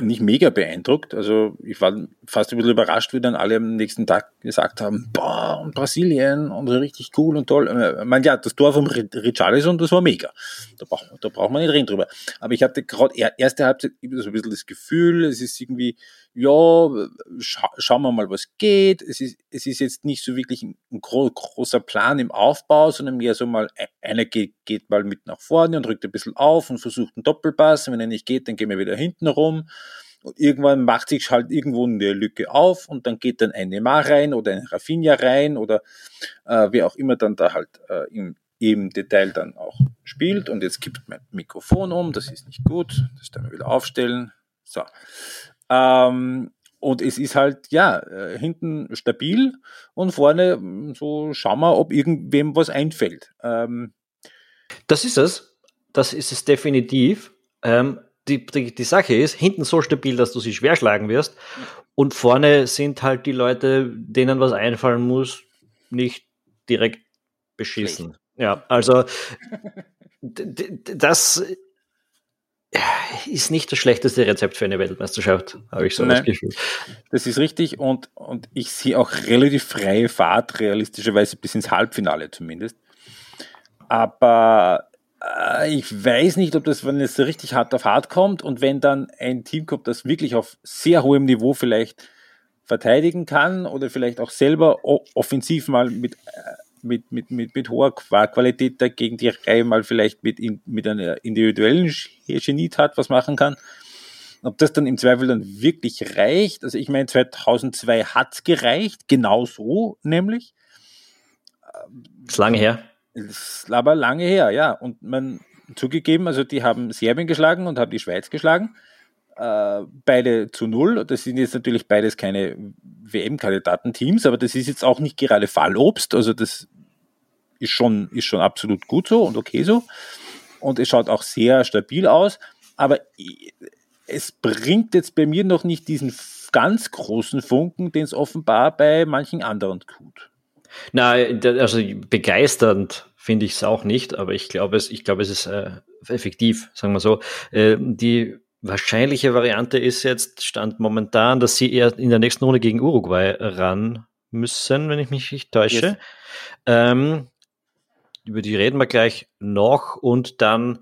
nicht mega beeindruckt. Also ich war fast ein bisschen überrascht, wie dann alle am nächsten Tag gesagt haben, boah, und Brasilien und richtig cool und toll. Ich meine, ja, das Tor vom Richarlison, das war mega. Da braucht, da braucht man nicht reden drüber. Aber ich hatte gerade erste Halbzeit so ein bisschen das Gefühl, es ist irgendwie ja, scha schauen wir mal, was geht. Es ist, es ist jetzt nicht so wirklich ein, gro großer Plan im Aufbau, sondern mehr so mal, e-, einer geht, geht mal mit nach vorne und rückt ein bisschen auf und versucht einen Doppelpass. Und wenn er nicht geht, dann gehen wir wieder hinten rum. Und irgendwann macht sich halt irgendwo eine Lücke auf und dann geht dann ein Neymar rein oder ein Rafinha rein oder äh, wer auch immer dann da halt äh, im, im Detail dann auch spielt. Und jetzt kippt mein Mikrofon um, das ist nicht gut, das werden wir wieder aufstellen. So. Ähm, und es ist halt, ja, äh, hinten stabil und vorne hm, so schauen wir, ob irgendwem was einfällt. Ähm, das ist es. Das ist es definitiv. Ähm, die, die, die Sache ist, hinten so stabil, dass du sie schwer schlagen wirst. Und vorne sind halt die Leute, denen was einfallen muss, nicht direkt beschissen. Schlecht. Ja, also das ist nicht das schlechteste Rezept für eine Weltmeisterschaft, habe ich so Nein, das Gefühl. Das ist richtig und, und ich sehe auch relativ freie Fahrt, realistischerweise bis ins Halbfinale zumindest. Aber äh, ich weiß nicht, ob das, wenn es richtig hart auf hart kommt und wenn dann ein Team kommt, das wirklich auf sehr hohem Niveau vielleicht verteidigen kann oder vielleicht auch selber offensiv mal mit äh, mit, mit, mit, mit hoher Qualität dagegen die Reihe mal vielleicht mit, mit einer individuellen Genie hat was machen kann. Ob das dann im Zweifel dann wirklich reicht, also ich meine, 2002 hat's gereicht, genau so nämlich. Ist lange her. Ist aber lange her, ja. Und man zugegeben, also die haben Serbien geschlagen und haben die Schweiz geschlagen. Äh, beide zu null. Das sind jetzt natürlich beides keine WM-Kandidatenteams, aber das ist jetzt auch nicht gerade Fallobst. Also das ist schon, ist schon absolut gut so und okay so. Und es schaut auch sehr stabil aus. Aber es bringt jetzt bei mir noch nicht diesen ganz großen Funken, den es offenbar bei manchen anderen tut. Na, also begeisternd finde ich es auch nicht, aber ich glaube es, ich glaube es ist äh, effektiv, sagen wir so. Äh, die wahrscheinliche Variante ist jetzt stand momentan, dass sie eher in der nächsten Runde gegen Uruguay ran müssen, wenn ich mich nicht täusche. Yes. Ähm, über die reden wir gleich noch und dann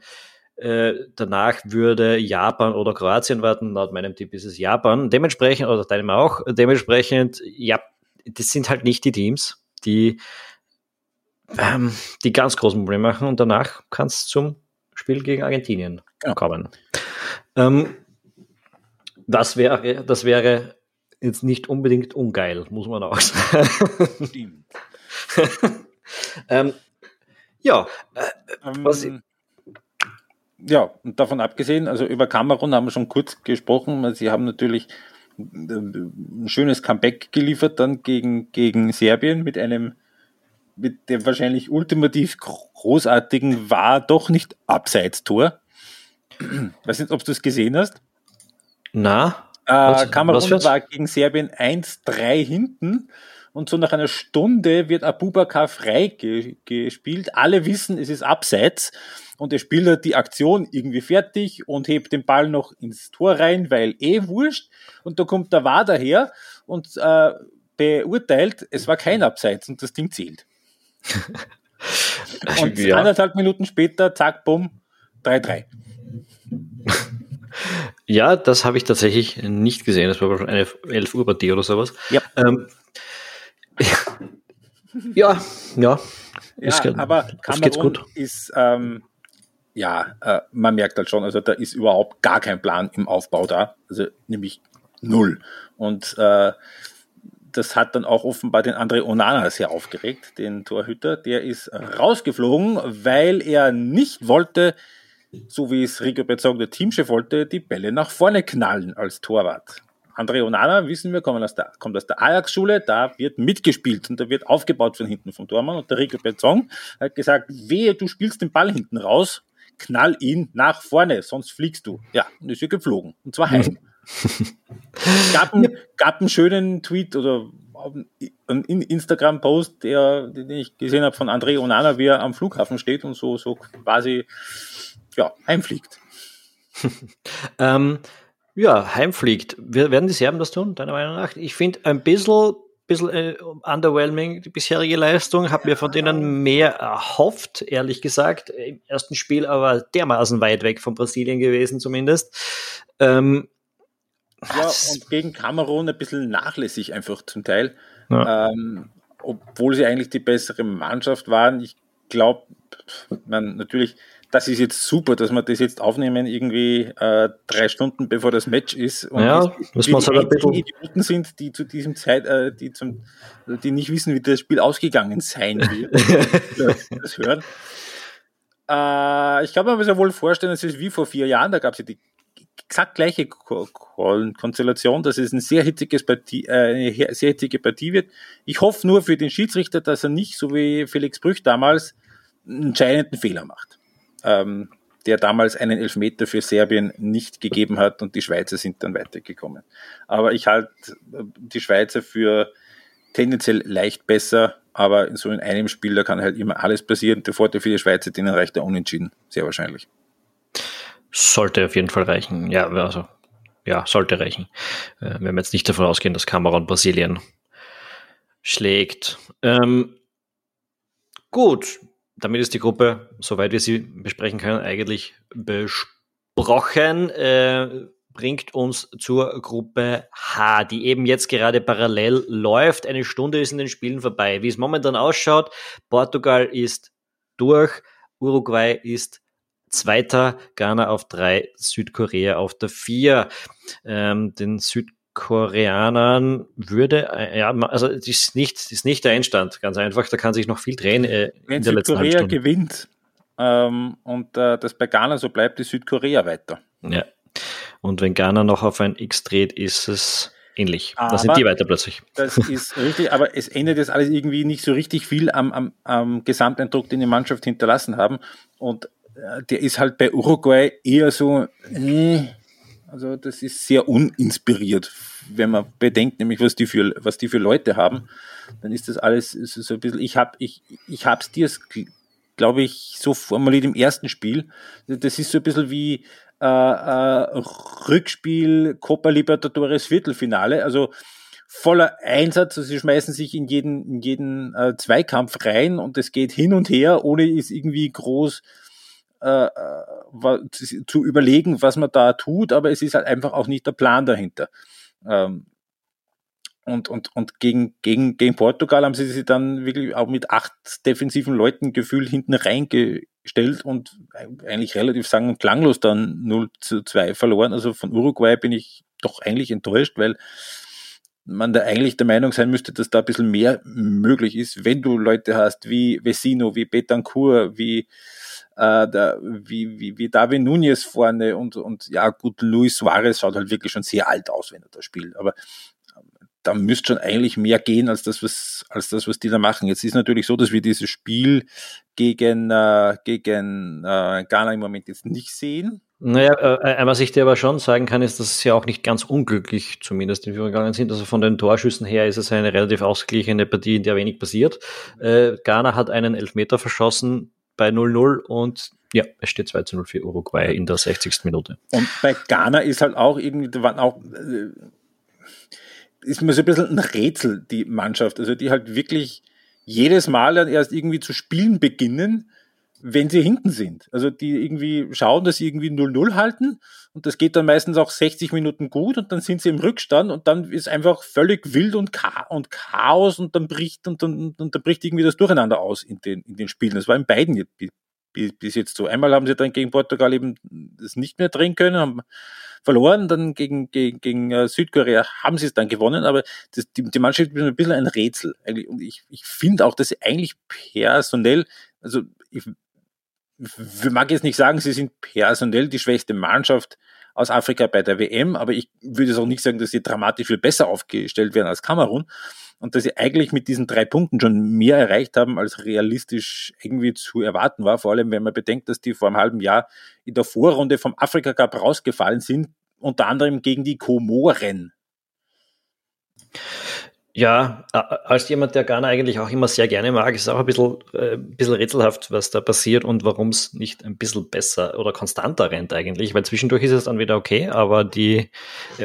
äh, danach würde Japan oder Kroatien warten. Laut meinem Tipp ist es Japan. Dementsprechend, oder deinem auch, dementsprechend, ja, das sind halt nicht die Teams, die ähm, die ganz großen Probleme machen und danach kann es zum Spiel gegen Argentinien ja. kommen. Ähm, das wäre, das wäre jetzt nicht unbedingt ungeil, muss man auch [LAUGHS] sagen. Stimmt. [LAUGHS] ähm, ja, äh, was, ähm, ja, und davon abgesehen, also über Kamerun haben wir schon kurz gesprochen. Sie haben natürlich ein schönes Comeback geliefert dann gegen, gegen Serbien mit einem, mit dem wahrscheinlich ultimativ großartigen war doch nicht Abseits-Tor. Weiß nicht, ob du es gesehen hast. Na? Äh, Kamerun war gegen Serbien 1-3 hinten und so nach einer Stunde wird Abubakar frei ge gespielt. Alle wissen, es ist abseits und er spielt halt die Aktion irgendwie fertig und hebt den Ball noch ins Tor rein, weil eh wurscht. Und da kommt der War daher und äh, beurteilt, es war kein Abseits und das Ding zählt. [LAUGHS] und ja. anderthalb Minuten später, zack, bumm, 3-3. [LAUGHS] Ja, das habe ich tatsächlich nicht gesehen. Das war schon eine 11 Uhr Partie oder sowas. Ja. Ähm, ja, ja. Ist, ja, aber Kamerun ist, ähm, ja, äh, man merkt halt schon, also da ist überhaupt gar kein Plan im Aufbau da, also nämlich null. Und äh, das hat dann auch offenbar den André Onana sehr aufgeregt, den Torhüter. Der ist rausgeflogen, weil er nicht wollte, so wie es Rico Bezzong, der Teamchef wollte, die Bälle nach vorne knallen als Torwart. André Onana, wissen wir, kommt aus der, der Ajax-Schule, da wird mitgespielt und da wird aufgebaut von hinten vom Tormann. Und der Rico Bezzong hat gesagt, wehe, du spielst den Ball hinten raus, knall ihn nach vorne, sonst fliegst du. Ja, und ist er geflogen. Und zwar heim. [LAUGHS] gab, einen, gab einen schönen Tweet oder einen Instagram-Post, den ich gesehen habe von André Onana, wie er am Flughafen steht und so, so quasi ja, heimfliegt. [LAUGHS] ähm, ja, heimfliegt. Werden die Serben das tun, deiner Meinung nach? Ich finde ein bisschen, bisschen äh, underwhelming die bisherige Leistung. Habe mir von denen mehr erhofft, ehrlich gesagt. Im ersten Spiel aber dermaßen weit weg von Brasilien gewesen, zumindest. Ähm, ja, und gegen Kamerun ein bisschen nachlässig einfach zum Teil. Ja. Ähm, obwohl sie eigentlich die bessere Mannschaft waren. Ich glaube, man natürlich das ist jetzt super, dass wir das jetzt aufnehmen, irgendwie äh, drei Stunden bevor das Match ist. Und ja, das muss halt ein bisschen. Idioten sind, die zu diesem Zeit, äh, die zum, die nicht wissen, wie das Spiel ausgegangen sein wird, [LAUGHS] das hören. Äh, ich kann mir sehr wohl vorstellen, es ist wie vor vier Jahren, da gab es ja die exakt gleiche Konstellation, dass es ein sehr hitziges Partie, äh, eine sehr hitzige Partie wird. Ich hoffe nur für den Schiedsrichter, dass er nicht, so wie Felix Brüch damals, einen entscheidenden Fehler macht ähm, der damals einen Elfmeter für Serbien nicht gegeben hat und die Schweizer sind dann weitergekommen. Aber ich halte äh, die Schweizer für tendenziell leicht besser, aber in so in einem Spiel, da kann halt immer alles passieren. Der Vorteil für die Schweizer, denen reicht der Unentschieden, sehr wahrscheinlich. Sollte auf jeden Fall reichen. Ja, also, ja, sollte reichen. Äh, wenn wir jetzt nicht davon ausgehen, dass Kamerun Brasilien schlägt. Ähm, gut, damit ist die Gruppe, soweit wir sie besprechen können, eigentlich besprochen. Äh, bringt uns zur Gruppe H, die eben jetzt gerade parallel läuft. Eine Stunde ist in den Spielen vorbei. Wie es momentan ausschaut, Portugal ist durch, Uruguay ist Zweiter, Ghana auf drei, Südkorea auf der vier. Ähm, den Südkoreanern würde, äh, ja, also das ist nicht, das ist nicht der Einstand, ganz einfach, da kann sich noch viel drehen äh, Wenn in der Südkorea gewinnt ähm, und äh, das bei Ghana so bleibt, ist Südkorea weiter. Ja. Und wenn Ghana noch auf ein X dreht, ist es ähnlich. da sind die weiter plötzlich. Das ist [LAUGHS] richtig, aber es ändert jetzt alles irgendwie nicht so richtig viel am, am, am Gesamteindruck, den die Mannschaft hinterlassen haben. Und äh, der ist halt bei Uruguay eher so, äh, also das ist sehr uninspiriert, wenn man bedenkt, nämlich was die für, was die für Leute haben, dann ist das alles so ein bisschen, ich hab, ich, ich hab's dir, glaube ich, so formuliert im ersten Spiel. Das ist so ein bisschen wie, äh, äh, Rückspiel Copa Libertadores Viertelfinale. Also voller Einsatz, also sie schmeißen sich in jeden, in jeden äh, Zweikampf rein und es geht hin und her, ohne es irgendwie groß äh, äh zu überlegen, was man da tut, aber es ist halt einfach auch nicht der Plan dahinter. Ähm, und, und, und gegen, gegen, gegen Portugal haben sie sich dann wirklich auch mit acht defensiven Leuten gefühlt hinten reingestellt und eigentlich relativ und klanglos dann 0 zu 2 verloren. Also von Uruguay bin ich doch eigentlich enttäuscht, weil man da eigentlich der Meinung sein müsste, dass da ein bisschen mehr möglich ist, wenn du Leute hast wie Vecino, wie Betancourt, wie äh, der, wie, wie, wie David Nunez vorne und, und ja gut, Luis Suarez schaut halt wirklich schon sehr alt aus, wenn er da spielt. Aber da müsste schon eigentlich mehr gehen als das, was, als das, was die da machen. Jetzt ist natürlich so, dass wir dieses Spiel gegen, äh, gegen äh, Ghana im Moment jetzt nicht sehen. Naja, äh, äh, was ich dir aber schon sagen kann, ist, dass sie ja auch nicht ganz unglücklich zumindest in Führung gegangen sind. Also von den Torschüssen her ist es eine relativ ausgeglichene Partie, in der wenig passiert. Äh, Ghana hat einen Elfmeter verschossen bei 0-0 und ja, es steht 2 0 für Uruguay in der 60. Minute. Und bei Ghana ist halt auch irgendwie, da waren auch äh, ist mir so ein bisschen ein Rätsel, die Mannschaft. Also die halt wirklich jedes Mal dann erst irgendwie zu spielen beginnen, wenn sie hinten sind. Also die irgendwie schauen, dass sie irgendwie 0-0 halten und das geht dann meistens auch 60 Minuten gut und dann sind sie im Rückstand und dann ist einfach völlig wild und, Chaos und dann bricht und dann, und dann bricht irgendwie das Durcheinander aus in den, in den Spielen. Das war in beiden bis jetzt so. Einmal haben sie dann gegen Portugal eben das nicht mehr drehen können, haben verloren, dann gegen, gegen, gegen äh, Südkorea haben sie es dann gewonnen, aber das, die, die Mannschaft ist ein bisschen ein Rätsel. Und ich, ich finde auch, dass sie eigentlich personell, also ich, ich mag jetzt nicht sagen, sie sind personell die schwächste Mannschaft aus Afrika bei der WM, aber ich würde es auch nicht sagen, dass sie dramatisch viel besser aufgestellt werden als Kamerun und dass sie eigentlich mit diesen drei Punkten schon mehr erreicht haben, als realistisch irgendwie zu erwarten war. Vor allem, wenn man bedenkt, dass die vor einem halben Jahr in der Vorrunde vom Afrika Cup rausgefallen sind, unter anderem gegen die Komoren. Ja, als jemand, der Ghana eigentlich auch immer sehr gerne mag, ist auch ein bisschen, äh, ein bisschen rätselhaft, was da passiert und warum es nicht ein bisschen besser oder konstanter rennt eigentlich, weil zwischendurch ist es dann wieder okay, aber die,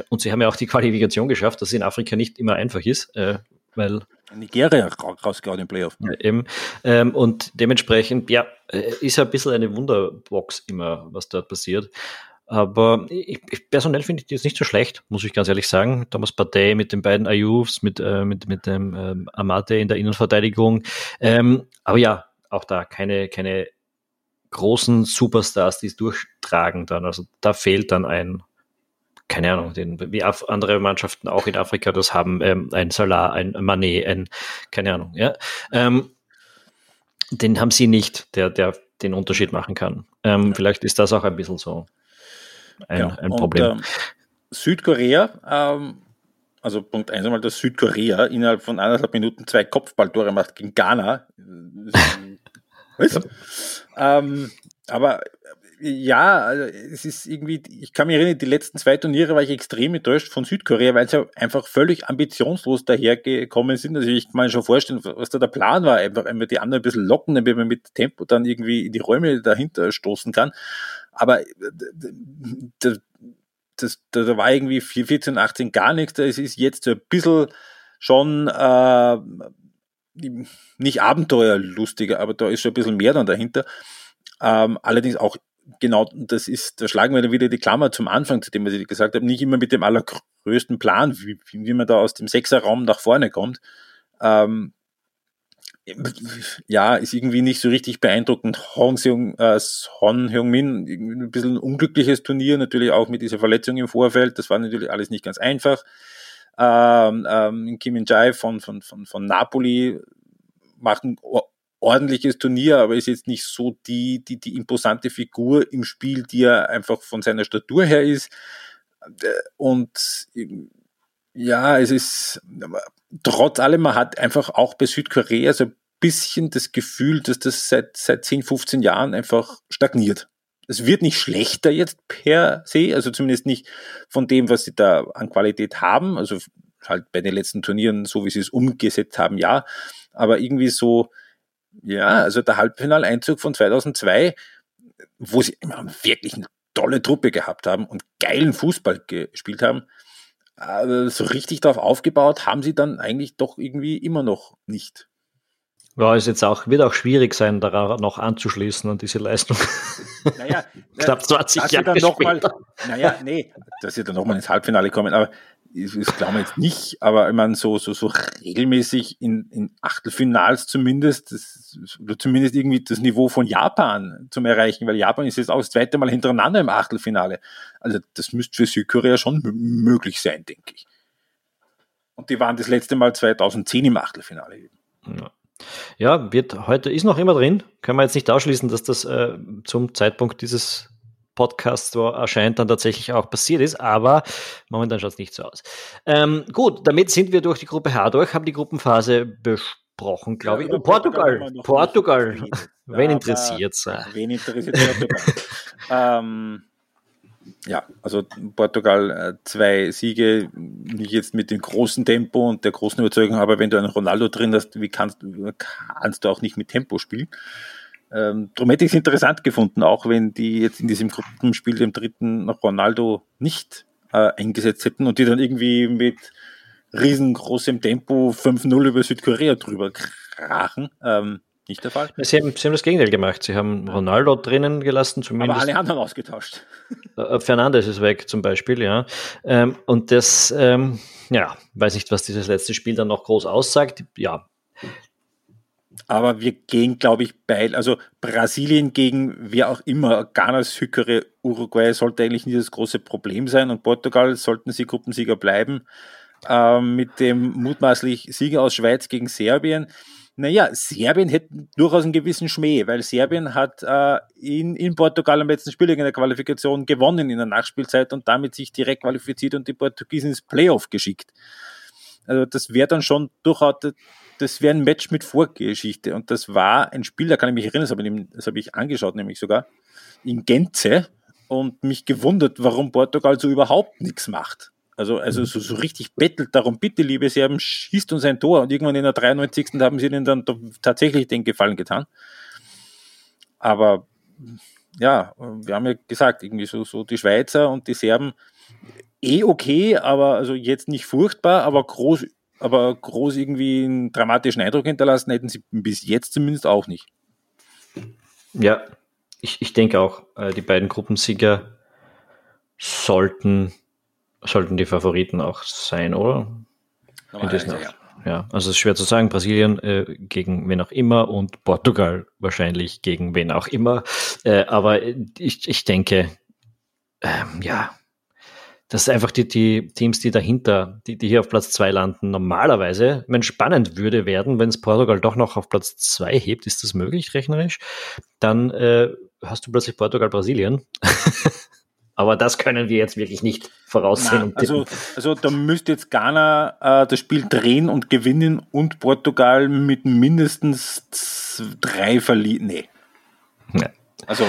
und sie haben ja auch die Qualifikation geschafft, dass es in Afrika nicht immer einfach ist, äh, weil Nigeria rausgehauen im Playoff. Ja, eben. Ähm, und dementsprechend, ja, äh, ist ein bisschen eine Wunderbox immer, was dort passiert. Aber ich, ich, personell finde ich die jetzt nicht so schlecht, muss ich ganz ehrlich sagen. Thomas Partey mit den beiden Ayufs, mit, äh, mit, mit dem ähm, Amate in der Innenverteidigung. Ähm, aber ja, auch da keine, keine großen Superstars, die es durchtragen dann. Also da fehlt dann ein, keine Ahnung, den, wie andere Mannschaften auch in Afrika das haben, ähm, ein Salah, ein Manet, ein, keine Ahnung, ja. Ähm, den haben sie nicht, der, der den Unterschied machen kann. Ähm, vielleicht ist das auch ein bisschen so ein, ja, ein Problem. Und, äh, Südkorea, ähm, also Punkt eins einmal, dass Südkorea innerhalb von eineinhalb Minuten zwei Kopfballtore macht gegen Ghana. [LAUGHS] Was? Ähm, aber ja, also es ist irgendwie, ich kann mich erinnern, die letzten zwei Turniere war ich extrem enttäuscht von Südkorea, weil sie einfach völlig ambitionslos dahergekommen sind. Also ich kann mir schon vorstellen, was da der Plan war, einfach einmal die anderen ein bisschen locken, damit man mit Tempo dann irgendwie in die Räume dahinter stoßen kann. Aber das, das, da war irgendwie 14, 18 gar nichts. Es ist jetzt so ein bisschen schon äh, nicht abenteuerlustiger, aber da ist schon ein bisschen mehr dann dahinter. Ähm, allerdings auch genau, das ist, da schlagen wir dann wieder die Klammer zum Anfang, zu dem, was ich gesagt habe, nicht immer mit dem allergrößten Plan, wie, wie man da aus dem Sechserraum nach vorne kommt. Ähm, ja, ist irgendwie nicht so richtig beeindruckend. Hong Seung, äh, Hon Heung-min, ein bisschen ein unglückliches Turnier, natürlich auch mit dieser Verletzung im Vorfeld. Das war natürlich alles nicht ganz einfach. Ähm, ähm, Kim Min-jae von, von, von, von Napoli macht ein ordentliches Turnier, aber ist jetzt nicht so die, die, die imposante Figur im Spiel, die er einfach von seiner Statur her ist. Und ja, es ist trotz allem, man hat einfach auch bei Südkorea so ein bisschen das Gefühl, dass das seit, seit 10, 15 Jahren einfach stagniert. Es wird nicht schlechter jetzt per se, also zumindest nicht von dem, was sie da an Qualität haben. Also halt bei den letzten Turnieren, so wie sie es umgesetzt haben, ja. Aber irgendwie so, ja, also der Halbfinaleinzug von 2002, wo sie wirklich eine tolle Truppe gehabt haben und geilen Fußball gespielt haben, aber so richtig darauf aufgebaut haben sie dann eigentlich doch irgendwie immer noch nicht. Ja, ist jetzt auch, wird auch schwierig sein, daran noch anzuschließen an diese Leistung. [LAUGHS] Naja, knapp 20 Jahre dann noch später. Mal, naja, nee, dass sie dann nochmal ins Halbfinale kommen, aber das glauben wir jetzt nicht, aber ich meine, so, so, so regelmäßig in, in Achtelfinals zumindest, das, oder zumindest irgendwie das Niveau von Japan zum erreichen, weil Japan ist jetzt auch das zweite Mal hintereinander im Achtelfinale. Also das müsste für Südkorea schon möglich sein, denke ich. Und die waren das letzte Mal 2010 im Achtelfinale. Ja. Ja, wird heute ist noch immer drin. Können wir jetzt nicht ausschließen, dass das äh, zum Zeitpunkt dieses Podcast erscheint, dann tatsächlich auch passiert ist, aber momentan schaut es nicht so aus. Ähm, gut, damit sind wir durch die Gruppe H durch, haben die Gruppenphase besprochen, glaube ja, ich. Portugal, Portugal, Portugal. [LAUGHS] wen interessiert es? Wen interessiert Portugal? [LAUGHS] ähm, ja, also Portugal äh, zwei Siege, nicht jetzt mit dem großen Tempo und der großen Überzeugung, aber wenn du einen Ronaldo drin hast, wie kannst, kannst du auch nicht mit Tempo spielen? Ähm, darum hätte ich es interessant gefunden, auch wenn die jetzt in diesem Gruppenspiel dem dritten Ronaldo nicht äh, eingesetzt hätten und die dann irgendwie mit riesengroßem Tempo 5-0 über Südkorea drüber krachen. Ähm, nicht der Fall. Sie haben, Sie haben das Gegenteil gemacht. Sie haben Ronaldo drinnen gelassen, zumindest. Aber alle anderen ausgetauscht. Äh, äh, Fernandes ist weg, zum Beispiel, ja. Ähm, und das, ähm, ja, weiß nicht, was dieses letzte Spiel dann noch groß aussagt. Ja, aber wir gehen, glaube ich, beide, also Brasilien gegen wer auch immer, Ghana, Südkorea, Uruguay sollte eigentlich nicht das große Problem sein und Portugal sollten sie Gruppensieger bleiben. Ähm, mit dem mutmaßlich Sieger aus Schweiz gegen Serbien. Naja, Serbien hätte durchaus einen gewissen Schmäh, weil Serbien hat äh, in, in Portugal am letzten Spiel in der Qualifikation gewonnen in der Nachspielzeit und damit sich direkt qualifiziert und die Portugiesen ins Playoff geschickt. Also das wäre dann schon durchaus das wäre ein Match mit Vorgeschichte. Und das war ein Spiel, da kann ich mich erinnern, das habe ich, das ich angeschaut, nämlich sogar in Gänze und mich gewundert, warum Portugal so überhaupt nichts macht. Also, also so, so richtig bettelt darum, bitte, liebe Serben, schießt uns ein Tor. Und irgendwann in der 93. haben sie ihnen dann tatsächlich den Gefallen getan. Aber ja, wir haben ja gesagt, irgendwie so, so die Schweizer und die Serben eh okay, aber also jetzt nicht furchtbar, aber groß aber groß irgendwie einen dramatischen Eindruck hinterlassen hätten sie bis jetzt zumindest auch nicht. Ja, ich, ich denke auch, äh, die beiden Gruppensieger sollten, sollten die Favoriten auch sein, oder? Eins, ja. ja, also es ist schwer zu sagen, Brasilien äh, gegen wen auch immer und Portugal wahrscheinlich gegen wen auch immer. Äh, aber ich, ich denke, ähm, ja, das sind einfach die, die Teams, die dahinter, die, die hier auf Platz zwei landen, normalerweise, wenn spannend würde werden, wenn es Portugal doch noch auf Platz zwei hebt, ist das möglich rechnerisch, dann äh, hast du plötzlich Portugal-Brasilien. [LAUGHS] Aber das können wir jetzt wirklich nicht voraussehen. Nein, also, also da müsste jetzt Ghana äh, das Spiel drehen und gewinnen und Portugal mit mindestens drei verlieren. Nee. Ja. Also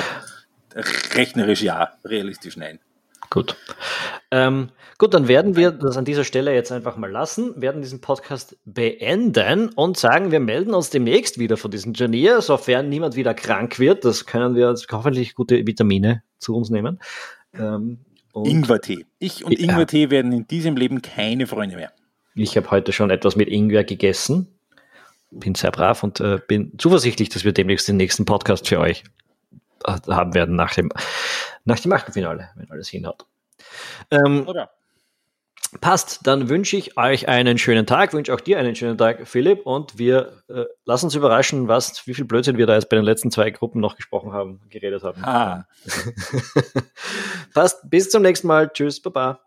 rechnerisch ja, realistisch nein. Gut. Ähm, gut, dann werden wir das an dieser Stelle jetzt einfach mal lassen, werden diesen Podcast beenden und sagen, wir melden uns demnächst wieder von diesem Turnier, sofern niemand wieder krank wird. Das können wir hoffentlich gute Vitamine zu uns nehmen. Ähm, Ingwertee. Ich und ja. Ingwertee werden in diesem Leben keine Freunde mehr. Ich habe heute schon etwas mit Ingwer gegessen. Bin sehr brav und äh, bin zuversichtlich, dass wir demnächst den nächsten Podcast für euch äh, haben werden nach dem nach dem Achtelfinale, wenn alles hinhaut. Ähm, Oder? Passt, dann wünsche ich euch einen schönen Tag, wünsche auch dir einen schönen Tag, Philipp, und wir äh, lassen uns überraschen, was, wie viel Blödsinn wir da jetzt bei den letzten zwei Gruppen noch gesprochen haben, geredet haben. Ah. [LAUGHS] Passt, bis zum nächsten Mal. Tschüss, Baba.